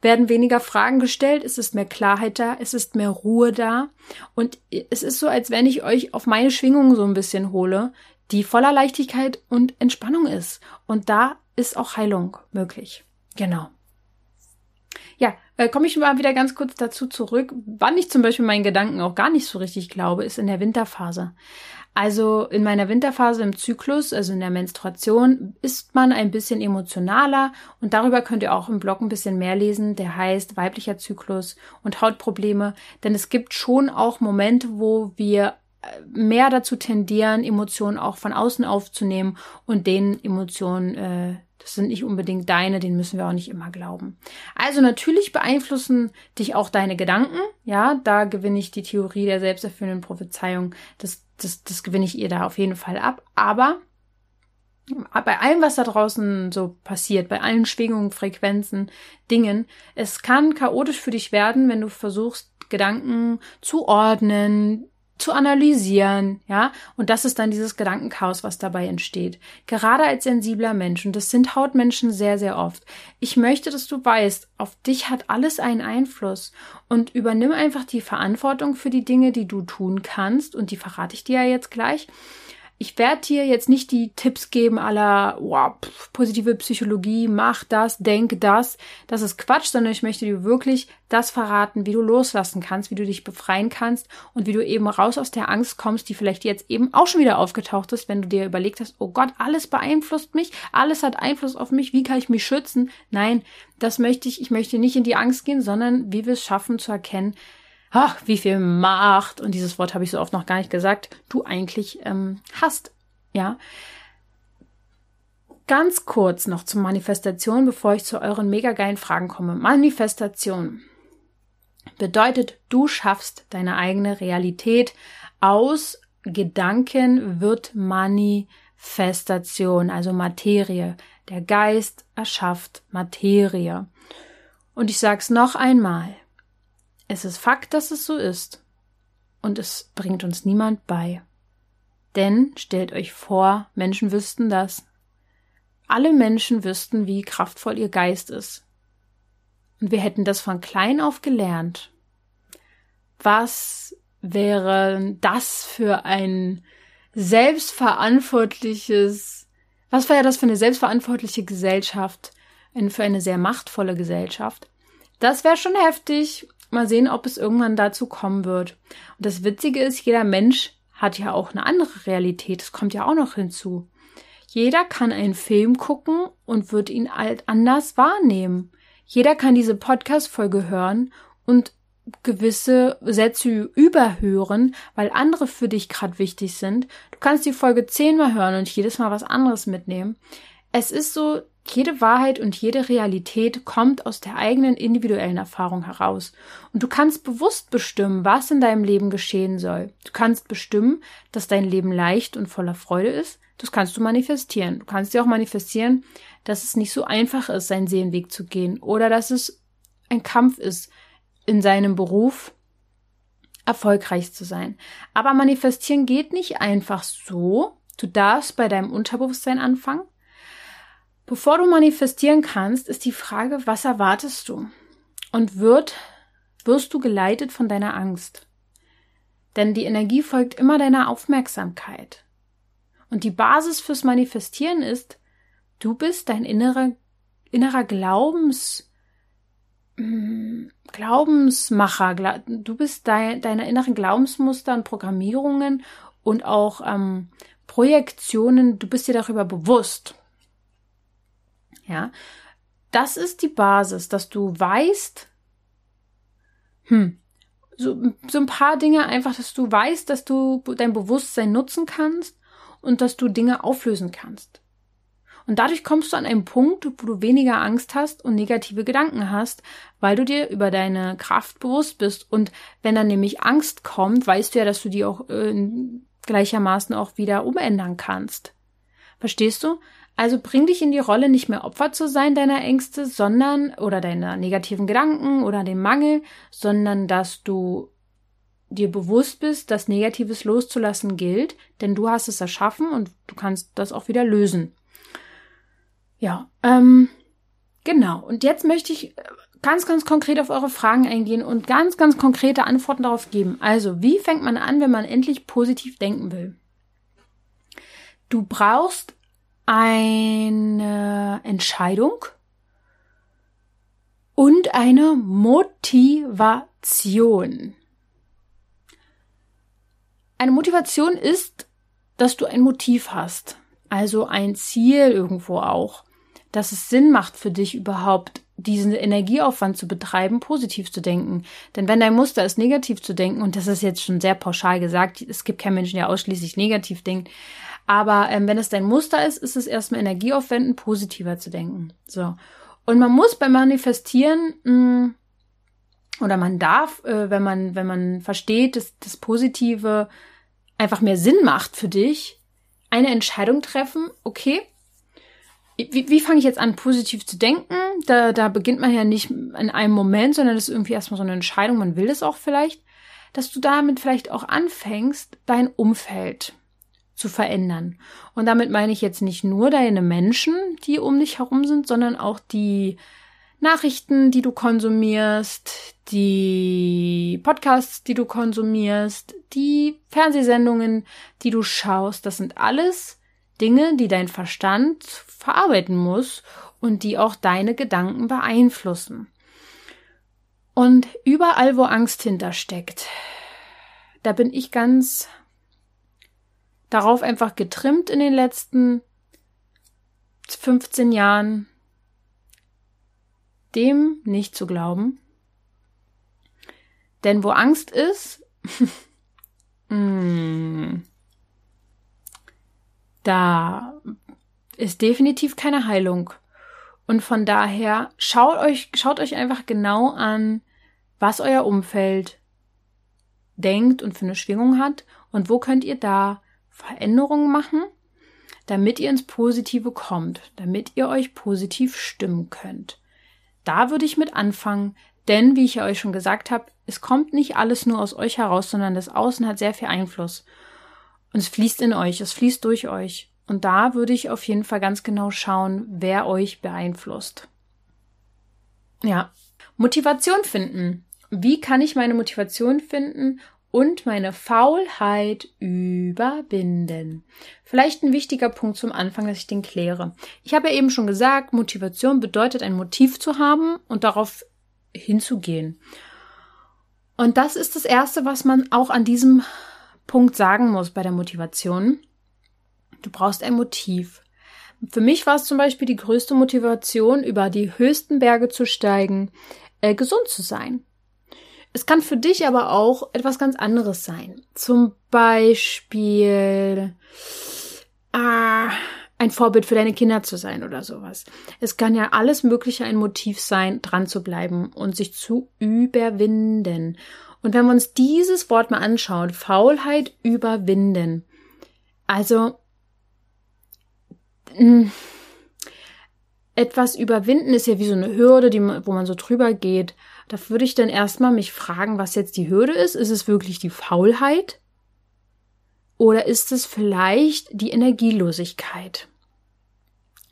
werden weniger Fragen gestellt, es ist mehr Klarheit da, es ist mehr Ruhe da und es ist so, als wenn ich euch auf meine Schwingung so ein bisschen hole, die voller Leichtigkeit und Entspannung ist. Und da ist auch Heilung möglich. Genau. Ja, äh, komme ich mal wieder ganz kurz dazu zurück. Wann ich zum Beispiel meinen Gedanken auch gar nicht so richtig glaube, ist in der Winterphase. Also in meiner Winterphase im Zyklus, also in der Menstruation, ist man ein bisschen emotionaler und darüber könnt ihr auch im Blog ein bisschen mehr lesen, der heißt weiblicher Zyklus und Hautprobleme, denn es gibt schon auch Momente, wo wir äh, mehr dazu tendieren, Emotionen auch von außen aufzunehmen und den Emotionen äh, das sind nicht unbedingt deine, den müssen wir auch nicht immer glauben. Also natürlich beeinflussen dich auch deine Gedanken. Ja, da gewinne ich die Theorie der selbsterfüllenden Prophezeiung. Das, das, das gewinne ich ihr da auf jeden Fall ab. Aber bei allem, was da draußen so passiert, bei allen Schwingungen, Frequenzen, Dingen, es kann chaotisch für dich werden, wenn du versuchst, Gedanken zu ordnen, zu analysieren, ja, und das ist dann dieses Gedankenchaos, was dabei entsteht. Gerade als sensibler Mensch, und das sind Hautmenschen sehr, sehr oft. Ich möchte, dass du weißt, auf dich hat alles einen Einfluss und übernimm einfach die Verantwortung für die Dinge, die du tun kannst, und die verrate ich dir ja jetzt gleich ich werde dir jetzt nicht die Tipps geben aller wow, positive Psychologie, mach das, denk das. Das ist Quatsch, sondern ich möchte dir wirklich das verraten, wie du loslassen kannst, wie du dich befreien kannst und wie du eben raus aus der Angst kommst, die vielleicht jetzt eben auch schon wieder aufgetaucht ist, wenn du dir überlegt hast, oh Gott, alles beeinflusst mich, alles hat Einfluss auf mich, wie kann ich mich schützen? Nein, das möchte ich, ich möchte nicht in die Angst gehen, sondern wie wir es schaffen zu erkennen, ach, wie viel Macht, und dieses Wort habe ich so oft noch gar nicht gesagt, du eigentlich ähm, hast. Ja. Ganz kurz noch zur Manifestation, bevor ich zu euren mega geilen Fragen komme. Manifestation bedeutet, du schaffst deine eigene Realität. Aus Gedanken wird Manifestation, also Materie. Der Geist erschafft Materie. Und ich sag's noch einmal. Es ist Fakt, dass es so ist. Und es bringt uns niemand bei. Denn stellt euch vor, Menschen wüssten das. Alle Menschen wüssten, wie kraftvoll ihr Geist ist. Und wir hätten das von klein auf gelernt. Was wäre das für ein selbstverantwortliches, was wäre das für eine selbstverantwortliche Gesellschaft, für eine sehr machtvolle Gesellschaft? Das wäre schon heftig Mal sehen, ob es irgendwann dazu kommen wird. Und das Witzige ist, jeder Mensch hat ja auch eine andere Realität. Das kommt ja auch noch hinzu. Jeder kann einen Film gucken und wird ihn halt anders wahrnehmen. Jeder kann diese Podcast-Folge hören und gewisse Sätze überhören, weil andere für dich gerade wichtig sind. Du kannst die Folge zehnmal hören und jedes Mal was anderes mitnehmen. Es ist so, jede Wahrheit und jede Realität kommt aus der eigenen individuellen Erfahrung heraus. Und du kannst bewusst bestimmen, was in deinem Leben geschehen soll. Du kannst bestimmen, dass dein Leben leicht und voller Freude ist. Das kannst du manifestieren. Du kannst dir auch manifestieren, dass es nicht so einfach ist, seinen Seelenweg zu gehen oder dass es ein Kampf ist, in seinem Beruf erfolgreich zu sein. Aber manifestieren geht nicht einfach so. Du darfst bei deinem Unterbewusstsein anfangen Bevor du manifestieren kannst, ist die Frage, was erwartest du? Und wird, wirst du geleitet von deiner Angst? Denn die Energie folgt immer deiner Aufmerksamkeit. Und die Basis fürs Manifestieren ist, du bist dein innerer, innerer Glaubens, mm, Glaubensmacher. Du bist dein, deine inneren Glaubensmuster und Programmierungen und auch ähm, Projektionen. Du bist dir darüber bewusst. Ja, das ist die Basis, dass du weißt, hm, so, so ein paar Dinge einfach, dass du weißt, dass du dein Bewusstsein nutzen kannst und dass du Dinge auflösen kannst. Und dadurch kommst du an einen Punkt, wo du weniger Angst hast und negative Gedanken hast, weil du dir über deine Kraft bewusst bist. Und wenn dann nämlich Angst kommt, weißt du ja, dass du die auch äh, gleichermaßen auch wieder umändern kannst. Verstehst du? Also bring dich in die Rolle, nicht mehr Opfer zu sein deiner Ängste, sondern oder deiner negativen Gedanken oder dem Mangel, sondern dass du dir bewusst bist, dass Negatives loszulassen gilt, denn du hast es erschaffen und du kannst das auch wieder lösen. Ja, ähm, genau. Und jetzt möchte ich ganz, ganz konkret auf eure Fragen eingehen und ganz, ganz konkrete Antworten darauf geben. Also, wie fängt man an, wenn man endlich positiv denken will? Du brauchst eine Entscheidung und eine Motivation. Eine Motivation ist, dass du ein Motiv hast, also ein Ziel irgendwo auch, dass es Sinn macht für dich überhaupt diesen Energieaufwand zu betreiben, positiv zu denken. Denn wenn dein Muster ist, negativ zu denken, und das ist jetzt schon sehr pauschal gesagt, es gibt keinen Menschen, der ausschließlich negativ denkt, aber ähm, wenn es dein Muster ist, ist es erstmal Energieaufwenden, positiver zu denken. So. Und man muss beim Manifestieren mh, mm, oder man darf, äh, wenn man wenn man versteht, dass das Positive einfach mehr Sinn macht für dich, eine Entscheidung treffen. Okay, wie, wie fange ich jetzt an, positiv zu denken? Da, da beginnt man ja nicht in einem Moment, sondern das ist irgendwie erstmal so eine Entscheidung. Man will es auch vielleicht, dass du damit vielleicht auch anfängst, dein Umfeld zu verändern. Und damit meine ich jetzt nicht nur deine Menschen, die um dich herum sind, sondern auch die Nachrichten, die du konsumierst, die Podcasts, die du konsumierst, die Fernsehsendungen, die du schaust. Das sind alles Dinge, die dein Verstand verarbeiten muss und die auch deine Gedanken beeinflussen. Und überall, wo Angst hintersteckt, da bin ich ganz darauf einfach getrimmt in den letzten 15 Jahren, dem nicht zu glauben. Denn wo Angst ist, mm, da ist definitiv keine Heilung. Und von daher schaut euch, schaut euch einfach genau an, was euer Umfeld denkt und für eine Schwingung hat und wo könnt ihr da Veränderungen machen, damit ihr ins Positive kommt, damit ihr euch positiv stimmen könnt. Da würde ich mit anfangen, denn wie ich ja euch schon gesagt habe, es kommt nicht alles nur aus euch heraus, sondern das Außen hat sehr viel Einfluss. Und es fließt in euch, es fließt durch euch. Und da würde ich auf jeden Fall ganz genau schauen, wer euch beeinflusst. Ja. Motivation finden. Wie kann ich meine Motivation finden und meine Faulheit überwinden. Vielleicht ein wichtiger Punkt zum Anfang, dass ich den kläre. Ich habe ja eben schon gesagt, Motivation bedeutet ein Motiv zu haben und darauf hinzugehen. Und das ist das Erste, was man auch an diesem Punkt sagen muss bei der Motivation. Du brauchst ein Motiv. Für mich war es zum Beispiel die größte Motivation, über die höchsten Berge zu steigen, äh, gesund zu sein. Es kann für dich aber auch etwas ganz anderes sein. Zum Beispiel äh, ein Vorbild für deine Kinder zu sein oder sowas. Es kann ja alles Mögliche ein Motiv sein, dran zu bleiben und sich zu überwinden. Und wenn wir uns dieses Wort mal anschauen, Faulheit überwinden. Also hm, etwas überwinden ist ja wie so eine Hürde, die, wo man so drüber geht. Da würde ich dann erstmal mich fragen, was jetzt die Hürde ist. Ist es wirklich die Faulheit? Oder ist es vielleicht die Energielosigkeit?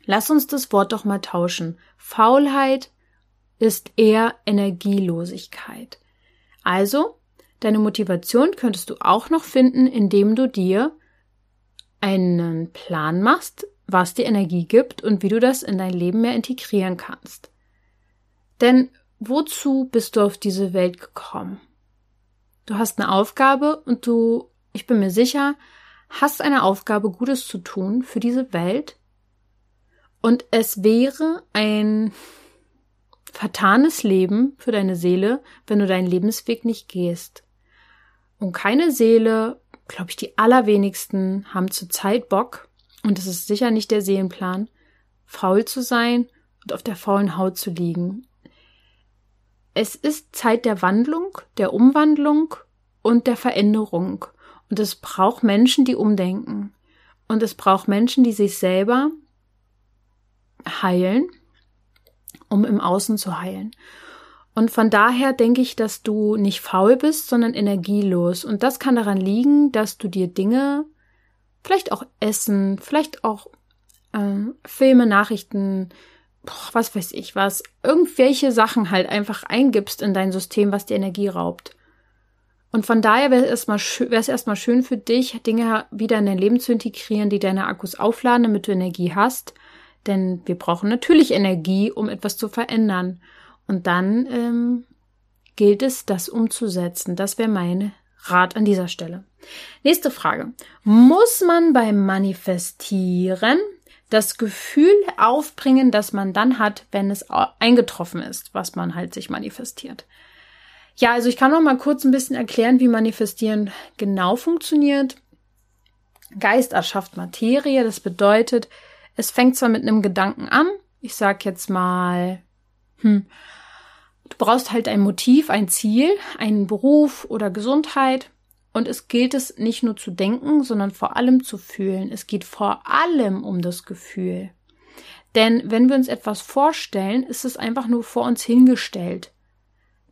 Lass uns das Wort doch mal tauschen. Faulheit ist eher Energielosigkeit. Also, Deine Motivation könntest du auch noch finden, indem du dir einen Plan machst, was dir Energie gibt und wie du das in dein Leben mehr integrieren kannst. Denn wozu bist du auf diese Welt gekommen? Du hast eine Aufgabe und du, ich bin mir sicher, hast eine Aufgabe, Gutes zu tun für diese Welt. Und es wäre ein vertanes Leben für deine Seele, wenn du deinen Lebensweg nicht gehst. Und keine Seele, glaube ich, die allerwenigsten haben zurzeit Bock, und es ist sicher nicht der Seelenplan, faul zu sein und auf der faulen Haut zu liegen. Es ist Zeit der Wandlung, der Umwandlung und der Veränderung. Und es braucht Menschen, die umdenken. Und es braucht Menschen, die sich selber heilen, um im Außen zu heilen. Und von daher denke ich, dass du nicht faul bist, sondern energielos. Und das kann daran liegen, dass du dir Dinge, vielleicht auch Essen, vielleicht auch äh, Filme, Nachrichten, was weiß ich was, irgendwelche Sachen halt einfach eingibst in dein System, was dir Energie raubt. Und von daher wäre es erstmal erstmal schön für dich, Dinge wieder in dein Leben zu integrieren, die deine Akkus aufladen, damit du Energie hast. Denn wir brauchen natürlich Energie, um etwas zu verändern. Und dann ähm, gilt es, das umzusetzen. Das wäre mein Rat an dieser Stelle. Nächste Frage. Muss man beim Manifestieren das Gefühl aufbringen, das man dann hat, wenn es eingetroffen ist, was man halt sich manifestiert? Ja, also ich kann noch mal kurz ein bisschen erklären, wie Manifestieren genau funktioniert. Geist erschafft Materie. Das bedeutet, es fängt zwar mit einem Gedanken an. Ich sag jetzt mal, hm, du brauchst halt ein Motiv, ein Ziel, einen Beruf oder Gesundheit. Und es gilt es nicht nur zu denken, sondern vor allem zu fühlen. Es geht vor allem um das Gefühl. Denn wenn wir uns etwas vorstellen, ist es einfach nur vor uns hingestellt.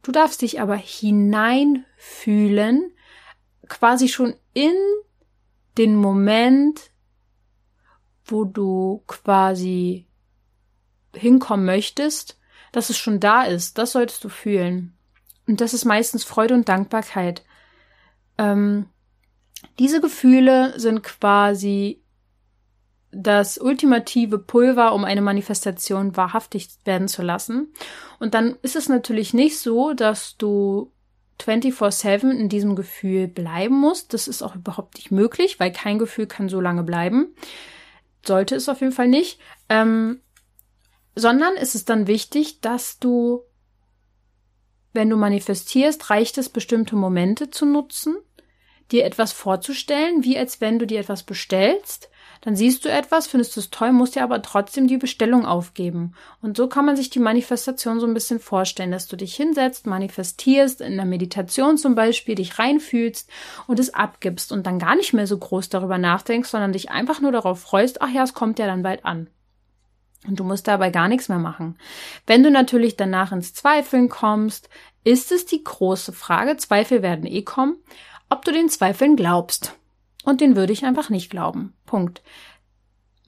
Du darfst dich aber hineinfühlen, quasi schon in den Moment, wo du quasi hinkommen möchtest, dass es schon da ist. Das solltest du fühlen. Und das ist meistens Freude und Dankbarkeit. Ähm, diese Gefühle sind quasi das ultimative Pulver, um eine Manifestation wahrhaftig werden zu lassen. Und dann ist es natürlich nicht so, dass du 24-7 in diesem Gefühl bleiben musst. Das ist auch überhaupt nicht möglich, weil kein Gefühl kann so lange bleiben. Sollte es auf jeden Fall nicht. Ähm, sondern ist es dann wichtig, dass du, wenn du manifestierst, reicht es, bestimmte Momente zu nutzen, dir etwas vorzustellen, wie als wenn du dir etwas bestellst dann siehst du etwas, findest es toll, musst dir aber trotzdem die Bestellung aufgeben. Und so kann man sich die Manifestation so ein bisschen vorstellen, dass du dich hinsetzt, manifestierst, in der Meditation zum Beispiel, dich reinfühlst und es abgibst und dann gar nicht mehr so groß darüber nachdenkst, sondern dich einfach nur darauf freust, ach ja, es kommt ja dann bald an. Und du musst dabei gar nichts mehr machen. Wenn du natürlich danach ins Zweifeln kommst, ist es die große Frage, Zweifel werden eh kommen, ob du den Zweifeln glaubst. Und den würde ich einfach nicht glauben. Punkt.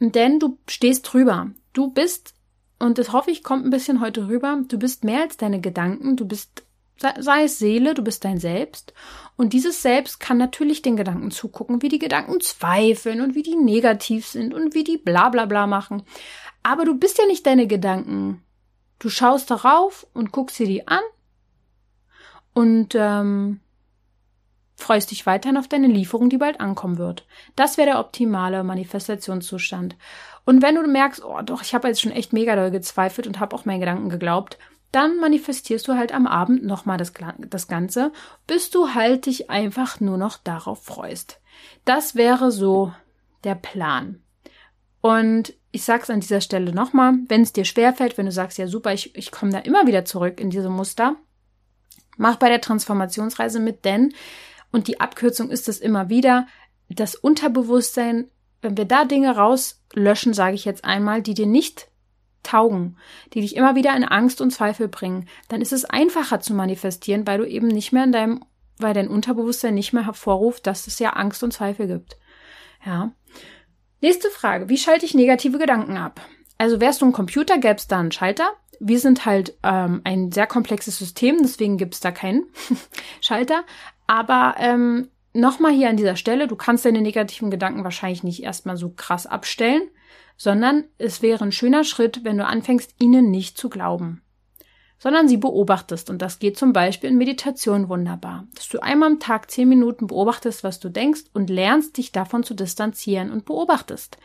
Denn du stehst drüber. Du bist, und das hoffe ich, kommt ein bisschen heute rüber, du bist mehr als deine Gedanken, du bist, sei es Seele, du bist dein Selbst. Und dieses Selbst kann natürlich den Gedanken zugucken, wie die Gedanken zweifeln und wie die negativ sind und wie die bla bla bla machen. Aber du bist ja nicht deine Gedanken. Du schaust darauf und guckst dir die an und ähm, freust dich weiterhin auf deine Lieferung, die bald ankommen wird. Das wäre der optimale Manifestationszustand. Und wenn du merkst, oh doch, ich habe jetzt schon echt mega doll gezweifelt und habe auch meinen Gedanken geglaubt, dann manifestierst du halt am Abend nochmal das, das Ganze, bis du halt dich einfach nur noch darauf freust. Das wäre so der Plan. Und ich sag's an dieser Stelle nochmal, wenn es dir schwerfällt, wenn du sagst, ja super, ich, ich komme da immer wieder zurück in diese Muster, mach bei der Transformationsreise mit, denn und die Abkürzung ist es immer wieder, das Unterbewusstsein, wenn wir da Dinge rauslöschen, sage ich jetzt einmal, die dir nicht taugen, die dich immer wieder in Angst und Zweifel bringen, dann ist es einfacher zu manifestieren, weil du eben nicht mehr in deinem, weil dein Unterbewusstsein nicht mehr hervorruft, dass es ja Angst und Zweifel gibt. Ja. Nächste Frage. Wie schalte ich negative Gedanken ab? Also wärst du ein Computer, gäbe da einen Schalter. wir sind halt ähm, ein sehr komplexes System, deswegen gibt's da keinen Schalter. Aber ähm, nochmal hier an dieser Stelle, du kannst deine negativen Gedanken wahrscheinlich nicht erstmal so krass abstellen, sondern es wäre ein schöner Schritt, wenn du anfängst, ihnen nicht zu glauben sondern sie beobachtest. Und das geht zum Beispiel in Meditation wunderbar. Dass du einmal am Tag zehn Minuten beobachtest, was du denkst und lernst, dich davon zu distanzieren und beobachtest.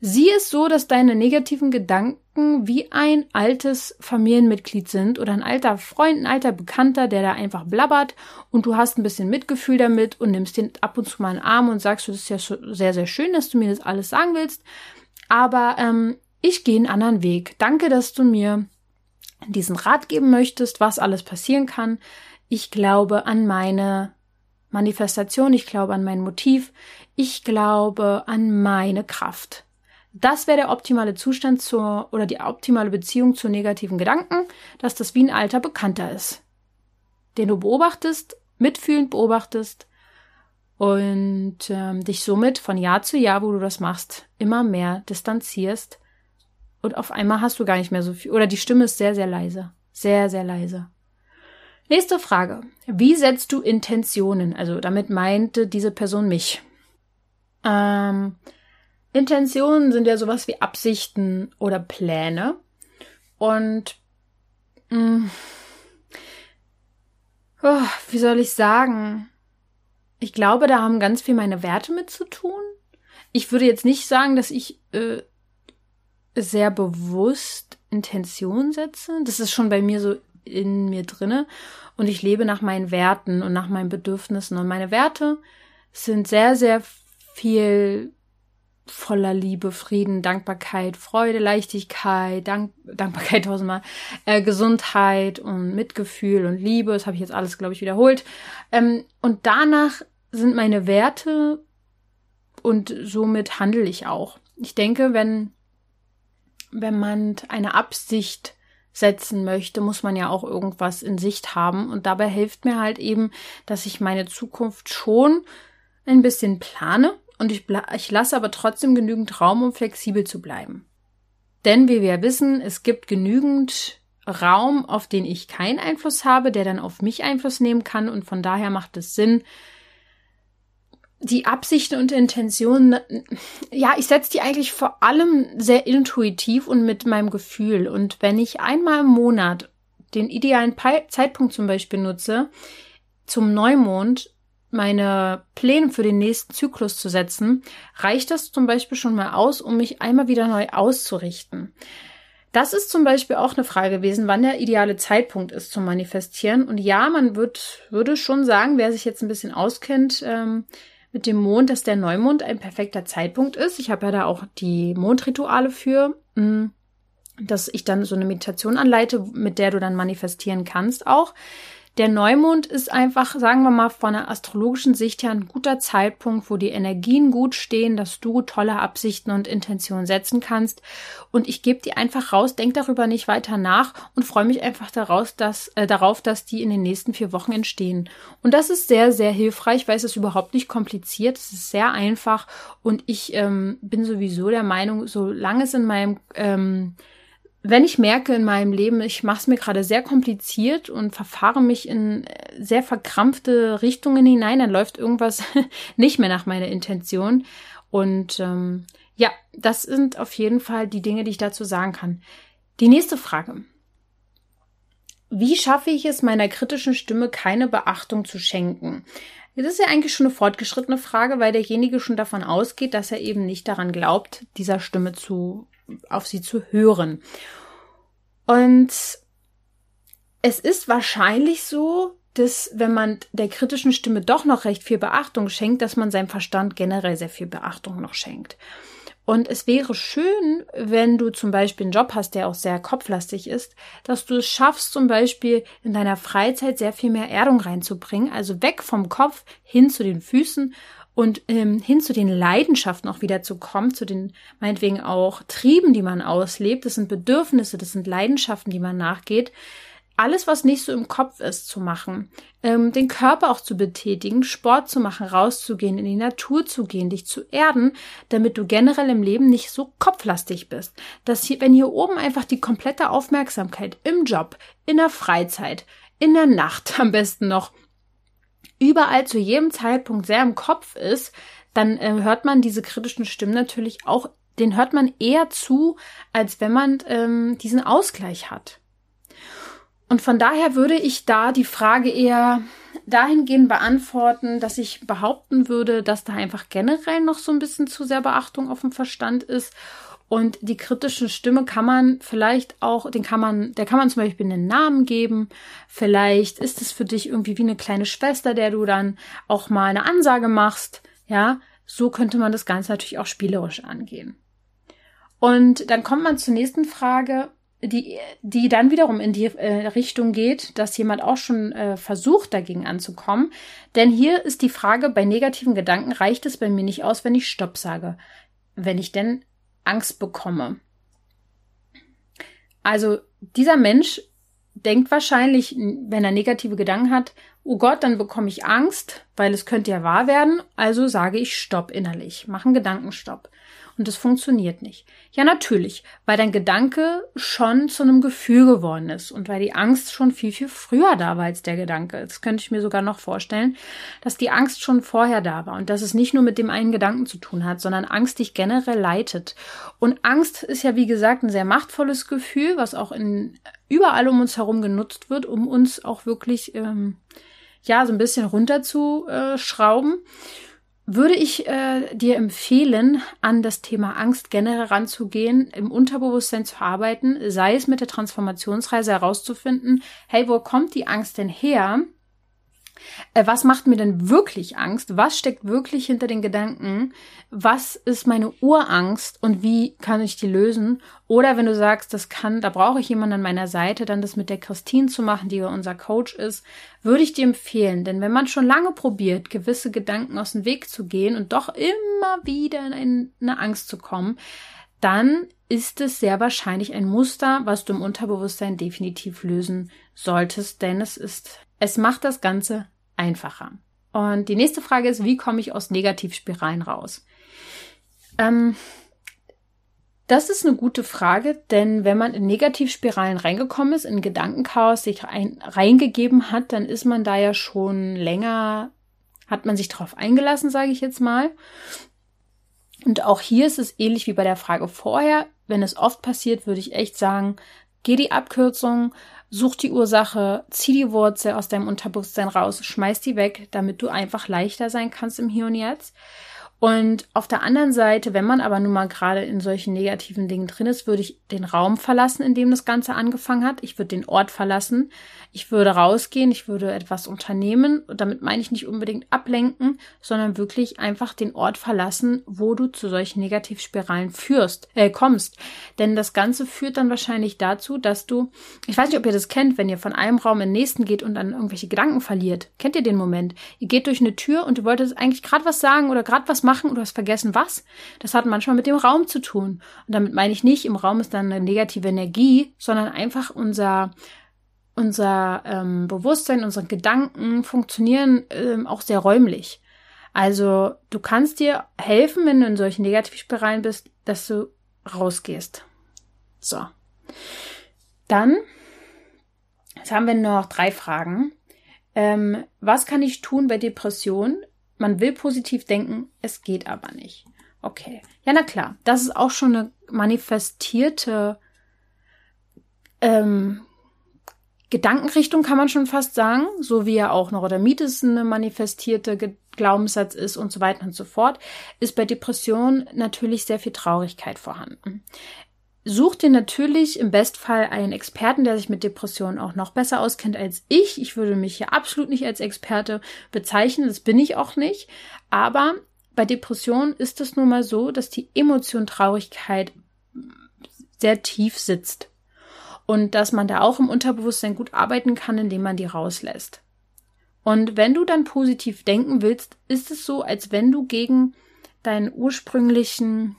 Sieh es so, dass deine negativen Gedanken wie ein altes Familienmitglied sind oder ein alter Freund, ein alter Bekannter, der da einfach blabbert und du hast ein bisschen Mitgefühl damit und nimmst den ab und zu mal in den Arm und sagst, das ist ja sehr, sehr schön, dass du mir das alles sagen willst. Aber ähm, ich gehe einen anderen Weg. Danke, dass du mir diesen Rat geben möchtest, was alles passieren kann. Ich glaube an meine Manifestation, ich glaube an mein Motiv, ich glaube an meine Kraft. Das wäre der optimale Zustand zur oder die optimale Beziehung zu negativen Gedanken, dass das wie ein alter Bekannter ist, den du beobachtest, mitfühlend beobachtest und ähm, dich somit von Jahr zu Jahr, wo du das machst, immer mehr distanzierst und auf einmal hast du gar nicht mehr so viel. Oder die Stimme ist sehr, sehr leise. Sehr, sehr leise. Nächste Frage. Wie setzt du Intentionen? Also damit meinte diese Person mich. Ähm, Intentionen sind ja sowas wie Absichten oder Pläne. Und mh, mm, oh, wie soll ich sagen? Ich glaube, da haben ganz viel meine Werte mit zu tun. Ich würde jetzt nicht sagen, dass ich äh, sehr bewusst Intention setze. Das ist schon bei mir so in mir drinne und ich lebe nach meinen Werten und nach meinen Bedürfnissen und meine Werte sind sehr sehr viel voller Liebe, Frieden, Dankbarkeit, Freude, Leichtigkeit, Dank Dankbarkeit tausendmal, äh, Gesundheit und Mitgefühl und Liebe. Das habe ich jetzt alles, glaube ich, wiederholt. Ähm, und danach sind meine Werte und somit handle ich auch. Ich denke, wenn wenn man eine Absicht setzen möchte, muss man ja auch irgendwas in Sicht haben. Und dabei hilft mir halt eben, dass ich meine Zukunft schon ein bisschen plane und ich, ich lasse aber trotzdem genügend Raum, um flexibel zu bleiben. Denn wie wir wissen, es gibt genügend Raum, auf den ich keinen Einfluss habe, der dann auf mich Einfluss nehmen kann und von daher macht es Sinn, die Absichten und Intentionen, ja, ich setze die eigentlich vor allem sehr intuitiv und mit meinem Gefühl. Und wenn ich einmal im Monat den idealen Zeitpunkt zum Beispiel nutze, zum Neumond meine Pläne für den nächsten Zyklus zu setzen, reicht das zum Beispiel schon mal aus, um mich einmal wieder neu auszurichten. Das ist zum Beispiel auch eine Frage gewesen, wann der ideale Zeitpunkt ist zum Manifestieren. Und ja, man wird, würde schon sagen, wer sich jetzt ein bisschen auskennt, ähm, mit dem Mond, dass der Neumond ein perfekter Zeitpunkt ist. Ich habe ja da auch die Mondrituale für, mm, dass ich dann so eine Meditation anleite, mit der du dann manifestieren kannst auch. Der Neumond ist einfach, sagen wir mal, von der astrologischen Sicht her ein guter Zeitpunkt, wo die Energien gut stehen, dass du tolle Absichten und Intentionen setzen kannst. Und ich gebe die einfach raus, denk darüber nicht weiter nach und freue mich einfach daraus, dass, äh, darauf, dass die in den nächsten vier Wochen entstehen. Und das ist sehr, sehr hilfreich, weil es ist überhaupt nicht kompliziert, es ist sehr einfach und ich ähm, bin sowieso der Meinung, solange es in meinem ähm, wenn ich merke in meinem Leben, ich mache es mir gerade sehr kompliziert und verfahre mich in sehr verkrampfte Richtungen hinein, dann läuft irgendwas nicht mehr nach meiner Intention. Und ähm, ja, das sind auf jeden Fall die Dinge, die ich dazu sagen kann. Die nächste Frage. Wie schaffe ich es, meiner kritischen Stimme keine Beachtung zu schenken? Das ist ja eigentlich schon eine fortgeschrittene Frage, weil derjenige schon davon ausgeht, dass er eben nicht daran glaubt, dieser Stimme zu auf sie zu hören. Und es ist wahrscheinlich so, dass wenn man der kritischen Stimme doch noch recht viel Beachtung schenkt, dass man seinem Verstand generell sehr viel Beachtung noch schenkt. Und es wäre schön, wenn du zum Beispiel einen Job hast, der auch sehr kopflastig ist, dass du es schaffst, zum Beispiel in deiner Freizeit sehr viel mehr Erdung reinzubringen, also weg vom Kopf hin zu den Füßen und ähm, hin zu den Leidenschaften auch wieder zu kommen, zu den meinetwegen auch Trieben, die man auslebt. Das sind Bedürfnisse, das sind Leidenschaften, die man nachgeht. alles, was nicht so im Kopf ist, zu machen, ähm, den Körper auch zu betätigen, Sport zu machen, rauszugehen, in die Natur zu gehen, dich zu erden, damit du generell im Leben nicht so kopflastig bist. Dass hier, wenn hier oben einfach die komplette Aufmerksamkeit im Job, in der Freizeit, in der Nacht am besten noch, überall zu jedem Zeitpunkt sehr im Kopf ist, dann äh, hört man diese kritischen Stimmen natürlich auch, den hört man eher zu, als wenn man ähm, diesen Ausgleich hat. Und von daher würde ich da die Frage eher dahingehend beantworten, dass ich behaupten würde, dass da einfach generell noch so ein bisschen zu sehr Beachtung auf dem Verstand ist. Und die kritische Stimme kann man vielleicht auch, den kann man, der kann man zum Beispiel einen Namen geben. Vielleicht ist es für dich irgendwie wie eine kleine Schwester, der du dann auch mal eine Ansage machst. Ja, so könnte man das Ganze natürlich auch spielerisch angehen. Und dann kommt man zur nächsten Frage die, die dann wiederum in die äh, Richtung geht, dass jemand auch schon äh, versucht, dagegen anzukommen. Denn hier ist die Frage, bei negativen Gedanken reicht es bei mir nicht aus, wenn ich Stopp sage, wenn ich denn Angst bekomme. Also dieser Mensch denkt wahrscheinlich, wenn er negative Gedanken hat, oh Gott, dann bekomme ich Angst, weil es könnte ja wahr werden, also sage ich Stopp innerlich, mache einen Gedankenstopp und es funktioniert nicht. Ja, natürlich, weil dein Gedanke schon zu einem Gefühl geworden ist und weil die Angst schon viel, viel früher da war als der Gedanke. Das könnte ich mir sogar noch vorstellen, dass die Angst schon vorher da war und dass es nicht nur mit dem einen Gedanken zu tun hat, sondern Angst dich generell leitet. Und Angst ist ja, wie gesagt, ein sehr machtvolles Gefühl, was auch in überall um uns herum genutzt wird, um uns auch wirklich ähm, ja so ein bisschen runterzuschrauben. Äh, würde ich äh, dir empfehlen, an das Thema Angst generell ranzugehen, im Unterbewusstsein zu arbeiten, sei es mit der Transformationsreise herauszufinden, hey, wo kommt die Angst denn her? Äh, was macht mir denn wirklich Angst? Was steckt wirklich hinter den Gedanken? Was ist meine Urangst und wie kann ich die lösen? Oder wenn du sagst, das kann, da brauche ich jemanden an meiner Seite, dann das mit der Christine zu machen, die unser Coach ist, würde ich dir empfehlen. Denn wenn man schon lange probiert, gewisse Gedanken aus dem Weg zu gehen und doch immer wieder in eine Angst zu kommen, dann ist es sehr wahrscheinlich ein Muster, was du im Unterbewusstsein definitiv lösen solltest, denn es ist es macht das Ganze einfacher. Und die nächste Frage ist, wie komme ich aus Negativspiralen raus? Ähm, das ist eine gute Frage, denn wenn man in Negativspiralen reingekommen ist, in Gedankenchaos sich rein, reingegeben hat, dann ist man da ja schon länger, hat man sich darauf eingelassen, sage ich jetzt mal. Und auch hier ist es ähnlich wie bei der Frage vorher. Wenn es oft passiert, würde ich echt sagen, geh die Abkürzung, Such die Ursache, zieh die Wurzel aus deinem Unterbewusstsein raus, schmeiß die weg, damit du einfach leichter sein kannst im Hier und Jetzt. Und auf der anderen Seite, wenn man aber nun mal gerade in solchen negativen Dingen drin ist, würde ich den Raum verlassen, in dem das Ganze angefangen hat. Ich würde den Ort verlassen. Ich würde rausgehen. Ich würde etwas unternehmen. Und damit meine ich nicht unbedingt ablenken, sondern wirklich einfach den Ort verlassen, wo du zu solchen Negativspiralen führst, äh, kommst. Denn das Ganze führt dann wahrscheinlich dazu, dass du, ich weiß nicht, ob ihr das kennt, wenn ihr von einem Raum in den nächsten geht und dann irgendwelche Gedanken verliert. Kennt ihr den Moment? Ihr geht durch eine Tür und du wolltest eigentlich gerade was sagen oder gerade was machen und du hast vergessen was. Das hat manchmal mit dem Raum zu tun. Und damit meine ich nicht, im Raum ist dann eine negative Energie, sondern einfach unser unser ähm, Bewusstsein, unsere Gedanken funktionieren ähm, auch sehr räumlich. Also du kannst dir helfen, wenn du in solchen Negativspiralen bist, dass du rausgehst. So. Dann, jetzt haben wir noch drei Fragen. Ähm, was kann ich tun bei Depressionen? Man will positiv denken, es geht aber nicht. Okay. Ja, na klar. Das ist auch schon eine manifestierte ähm, Gedankenrichtung, kann man schon fast sagen. So wie ja auch Neurodermitis eine manifestierte Glaubenssatz ist und so weiter und so fort, ist bei Depressionen natürlich sehr viel Traurigkeit vorhanden. Such dir natürlich im Bestfall einen Experten, der sich mit Depressionen auch noch besser auskennt als ich. Ich würde mich hier absolut nicht als Experte bezeichnen, das bin ich auch nicht. Aber bei Depressionen ist es nun mal so, dass die Emotion Traurigkeit sehr tief sitzt. Und dass man da auch im Unterbewusstsein gut arbeiten kann, indem man die rauslässt. Und wenn du dann positiv denken willst, ist es so, als wenn du gegen deinen ursprünglichen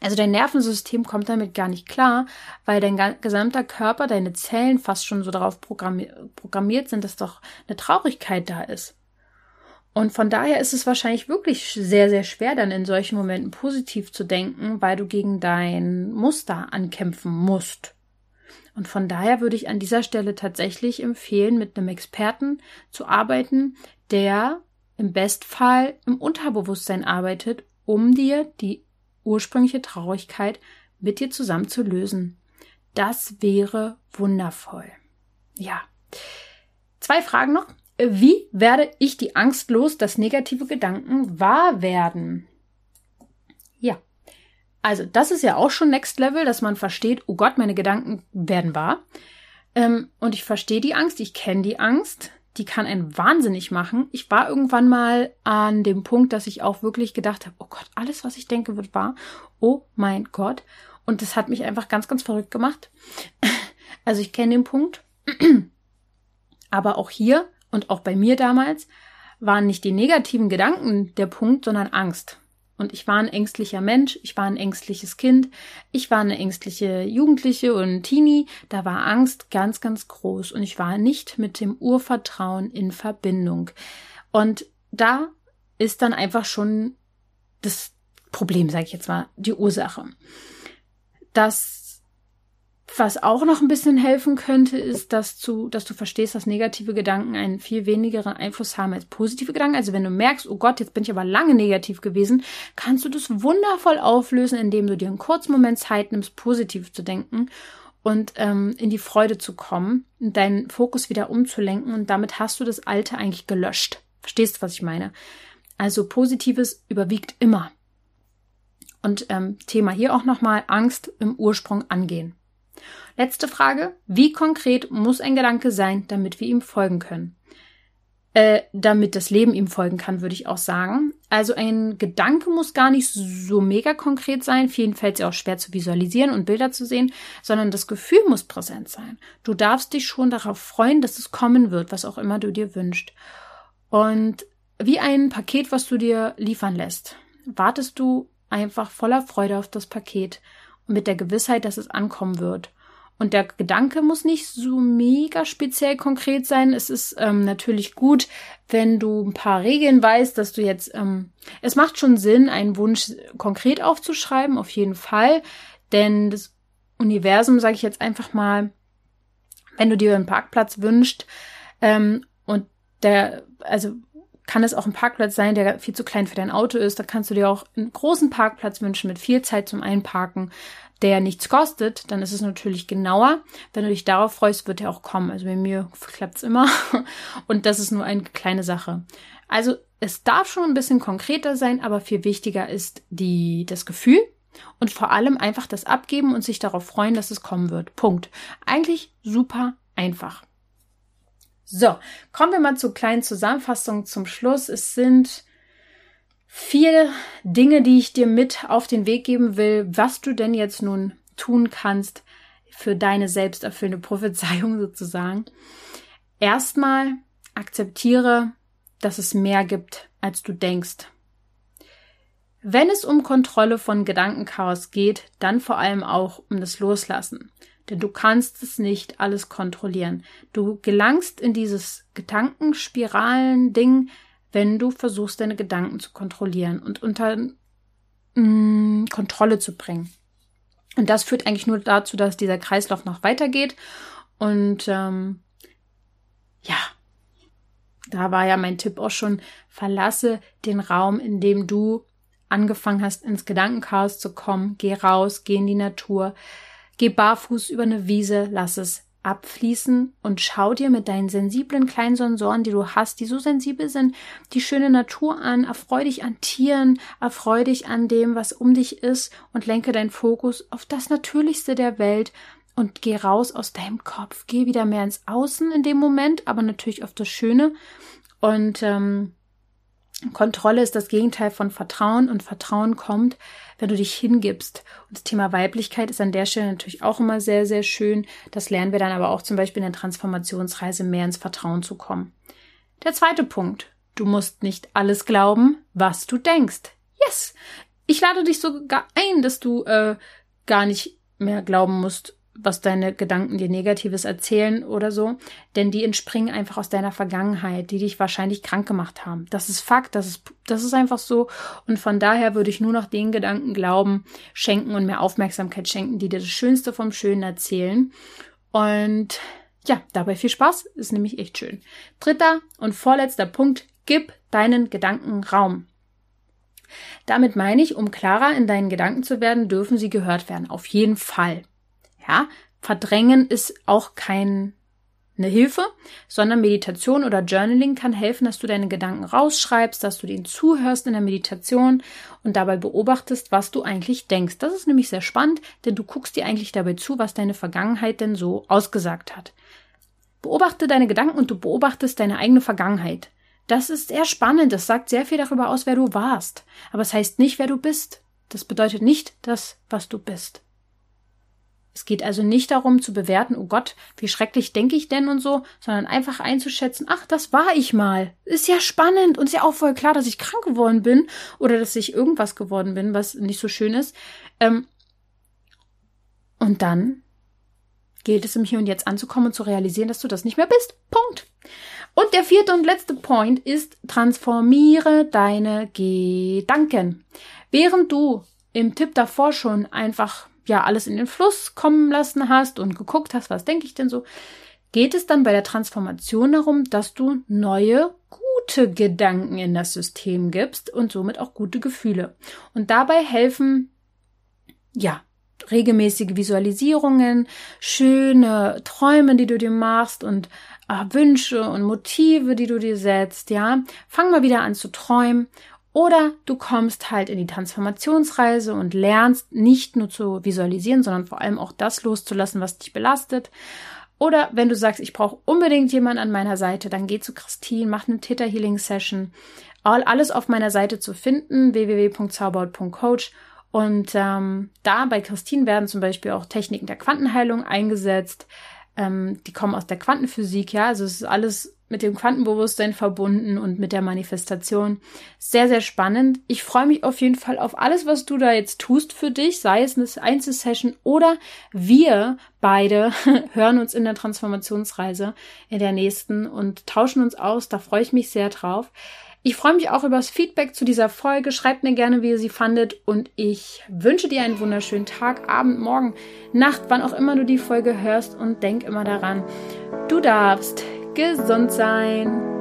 Also dein Nervensystem kommt damit gar nicht klar, weil dein gesamter Körper, deine Zellen fast schon so darauf programmiert sind, dass doch eine Traurigkeit da ist. Und von daher ist es wahrscheinlich wirklich sehr, sehr schwer, dann in solchen Momenten positiv zu denken, weil du gegen dein Muster ankämpfen musst. Und von daher würde ich an dieser Stelle tatsächlich empfehlen, mit einem Experten zu arbeiten, der im Bestfall im Unterbewusstsein arbeitet, um dir die ursprüngliche Traurigkeit mit dir zusammen zu lösen. Das wäre wundervoll. Ja. Zwei Fragen noch. Wie werde ich die Angst los, dass negative Gedanken wahr werden? Ja. Also, das ist ja auch schon Next Level, dass man versteht, oh Gott, meine Gedanken werden wahr. Ähm, und ich verstehe die Angst, ich kenne die Angst die kann einen wahnsinnig machen. Ich war irgendwann mal an dem Punkt, dass ich auch wirklich gedacht habe, oh Gott, alles, was ich denke, wird wahr. Oh mein Gott. Und das hat mich einfach ganz, ganz verrückt gemacht. Also ich kenne den Punkt. Aber auch hier und auch bei mir damals waren nicht die negativen Gedanken der Punkt, sondern Angst. Und ich war ein ängstlicher Mensch, ich war ein ängstliches Kind, ich war eine ängstliche Jugendliche und Teenie, da war Angst ganz, ganz groß und ich war nicht mit dem Urvertrauen in Verbindung. Und da ist dann einfach schon das Problem, sage ich jetzt mal, die Ursache. Das was auch noch ein bisschen helfen könnte, ist, dass du, dass du verstehst, dass negative Gedanken einen viel wenigeren Einfluss haben als positive Gedanken. Also wenn du merkst, oh Gott, jetzt bin ich aber lange negativ gewesen, kannst du das wundervoll auflösen, indem du dir einen kurzen Moment Zeit nimmst, positiv zu denken und ähm, in die Freude zu kommen und deinen Fokus wieder umzulenken und damit hast du das Alte eigentlich gelöscht. Verstehst du, was ich meine? Also Positives überwiegt immer. Und ähm, Thema hier auch nochmal Angst im Ursprung angehen. Letzte Frage. Wie konkret muss ein Gedanke sein, damit wir ihm folgen können? Äh, damit das Leben ihm folgen kann, würde ich auch sagen. Also ein Gedanke muss gar nicht so mega konkret sein. Vielen fällt es ja auch schwer zu visualisieren und Bilder zu sehen, sondern das Gefühl muss präsent sein. Du darfst dich schon darauf freuen, dass es kommen wird, was auch immer du dir wünschst. Und wie ein Paket, was du dir liefern lässt, wartest du einfach voller Freude auf das Paket und mit der Gewissheit, dass es ankommen wird. Und der Gedanke muss nicht so mega speziell konkret sein. Es ist ähm, natürlich gut, wenn du ein paar Regeln weißt, dass du jetzt, ähm, es macht schon Sinn, einen Wunsch konkret aufzuschreiben, auf jeden Fall. Denn das Universum, sage ich jetzt einfach mal, wenn du dir einen Parkplatz wünschst, ähm, und der, also kann es auch ein Parkplatz sein, der viel zu klein für dein Auto ist. Da kannst du dir auch einen großen Parkplatz wünschen mit viel Zeit zum Einparken der nichts kostet, dann ist es natürlich genauer. Wenn du dich darauf freust, wird er auch kommen. Also bei mir klappt's immer. Und das ist nur eine kleine Sache. Also es darf schon ein bisschen konkreter sein, aber viel wichtiger ist die, das Gefühl und vor allem einfach das Abgeben und sich darauf freuen, dass es kommen wird. Punkt. Eigentlich super einfach. So, kommen wir mal zur kleinen Zusammenfassung zum Schluss. Es sind vier Dinge, die ich dir mit auf den Weg geben will, was du denn jetzt nun tun kannst für deine selbsterfüllende Prophezeiung sozusagen. Erstmal akzeptiere, dass es mehr gibt, als du denkst. Wenn es um Kontrolle von Gedankenchaos geht, dann vor allem auch um das Loslassen. Denn du kannst es nicht alles kontrollieren. Du gelangst in dieses Gedankenspiralen-Ding, wenn du versuchst, deine Gedanken zu kontrollieren und unter mh, mm, Kontrolle zu bringen. Und das führt eigentlich nur dazu, dass dieser Kreislauf noch weitergeht. Und ähm, ja, da war ja mein Tipp auch schon, verlasse den Raum, in dem du angefangen hast, ins Gedankenchaos zu kommen. Geh raus, geh in die Natur, geh barfuß über eine Wiese, lass es abfließen und schau dir mit deinen sensiblen kleinen Sensoren, die du hast, die so sensibel sind, die schöne Natur an, erfreu dich an Tieren, erfreu dich an dem, was um dich ist und lenke deinen Fokus auf das Natürlichste der Welt und geh raus aus deinem Kopf, geh wieder mehr ins Außen in dem Moment, aber natürlich auf das Schöne. Und ähm, Kontrolle ist das Gegenteil von Vertrauen und Vertrauen kommt, wenn du dich hingibst. Und das Thema Weiblichkeit ist an der Stelle natürlich auch immer sehr, sehr schön. Das lernen wir dann aber auch zum Beispiel in der Transformationsreise mehr ins Vertrauen zu kommen. Der zweite Punkt. Du musst nicht alles glauben, was du denkst. Yes! Ich lade dich sogar ein, dass du äh, gar nicht mehr glauben musst, was deine Gedanken dir Negatives erzählen oder so, denn die entspringen einfach aus deiner Vergangenheit, die dich wahrscheinlich krank gemacht haben. Das ist Fakt, das ist, das ist einfach so. Und von daher würde ich nur noch den Gedanken glauben, schenken und mehr Aufmerksamkeit schenken, die dir das Schönste vom Schönen erzählen. Und ja, dabei viel Spaß, ist nämlich echt schön. Dritter und vorletzter Punkt, gib deinen Gedanken Raum. Damit meine ich, um klarer in deinen Gedanken zu werden, dürfen sie gehört werden. Auf jeden Fall. Ja, verdrängen ist auch keine Hilfe, sondern Meditation oder Journaling kann helfen, dass du deine Gedanken rausschreibst, dass du denen zuhörst in der Meditation und dabei beobachtest, was du eigentlich denkst. Das ist nämlich sehr spannend, denn du guckst dir eigentlich dabei zu, was deine Vergangenheit denn so ausgesagt hat. Beobachte deine Gedanken und du beobachtest deine eigene Vergangenheit. Das ist sehr spannend. Das sagt sehr viel darüber aus, wer du warst. Aber es heißt nicht, wer du bist. Das bedeutet nicht das, was du bist. Es geht also nicht darum zu bewerten, oh Gott, wie schrecklich denke ich denn und so, sondern einfach einzuschätzen, ach, das war ich mal. Ist ja spannend und ist ja auch voll klar, dass ich krank geworden bin oder dass ich irgendwas geworden bin, was nicht so schön ist. Ähm und dann gilt es im Hier und Jetzt anzukommen und zu realisieren, dass du das nicht mehr bist. Punkt. Und der vierte und letzte Point ist, transformiere deine Gedanken. Während du im Tipp davor schon einfach ja alles in den Fluss kommen lassen hast und geguckt hast, was denke ich denn so, geht es dann bei der Transformation darum, dass du neue gute Gedanken in das System gibst und somit auch gute Gefühle. Und dabei helfen ja regelmäßige Visualisierungen, schöne Träume, die du dir machst und äh, Wünsche und Motive, die du dir setzt, ja. Fang mal wieder an zu träumen oder du kommst halt in die Transformationsreise und lernst nicht nur zu visualisieren, sondern vor allem auch das loszulassen, was dich belastet. Oder wenn du sagst, ich brauche unbedingt jemanden an meiner Seite, dann geh zu Christine, mach eine Theta Healing Session. All, alles auf meiner Seite zu finden, www.zauberhaut.coach. Und ähm, da bei Christine werden zum Beispiel auch Techniken der Quantenheilung eingesetzt. Ähm, die kommen aus der Quantenphysik, ja. Also es ist alles mit dem Quantenbewusstsein verbunden und mit der Manifestation. Sehr, sehr spannend. Ich freue mich auf jeden Fall auf alles, was du da jetzt tust für dich, sei es eine Einzelsession oder wir beide hören uns in der Transformationsreise in der nächsten und tauschen uns aus. Da freue ich mich sehr drauf. Ich freue mich auch über das Feedback zu dieser Folge. Schreibt mir gerne, wie ihr sie fandet. Und ich wünsche dir einen wunderschönen Tag, Abend, Morgen, Nacht, wann auch immer du die Folge hörst. Und denk immer daran, du darfst gesund sein.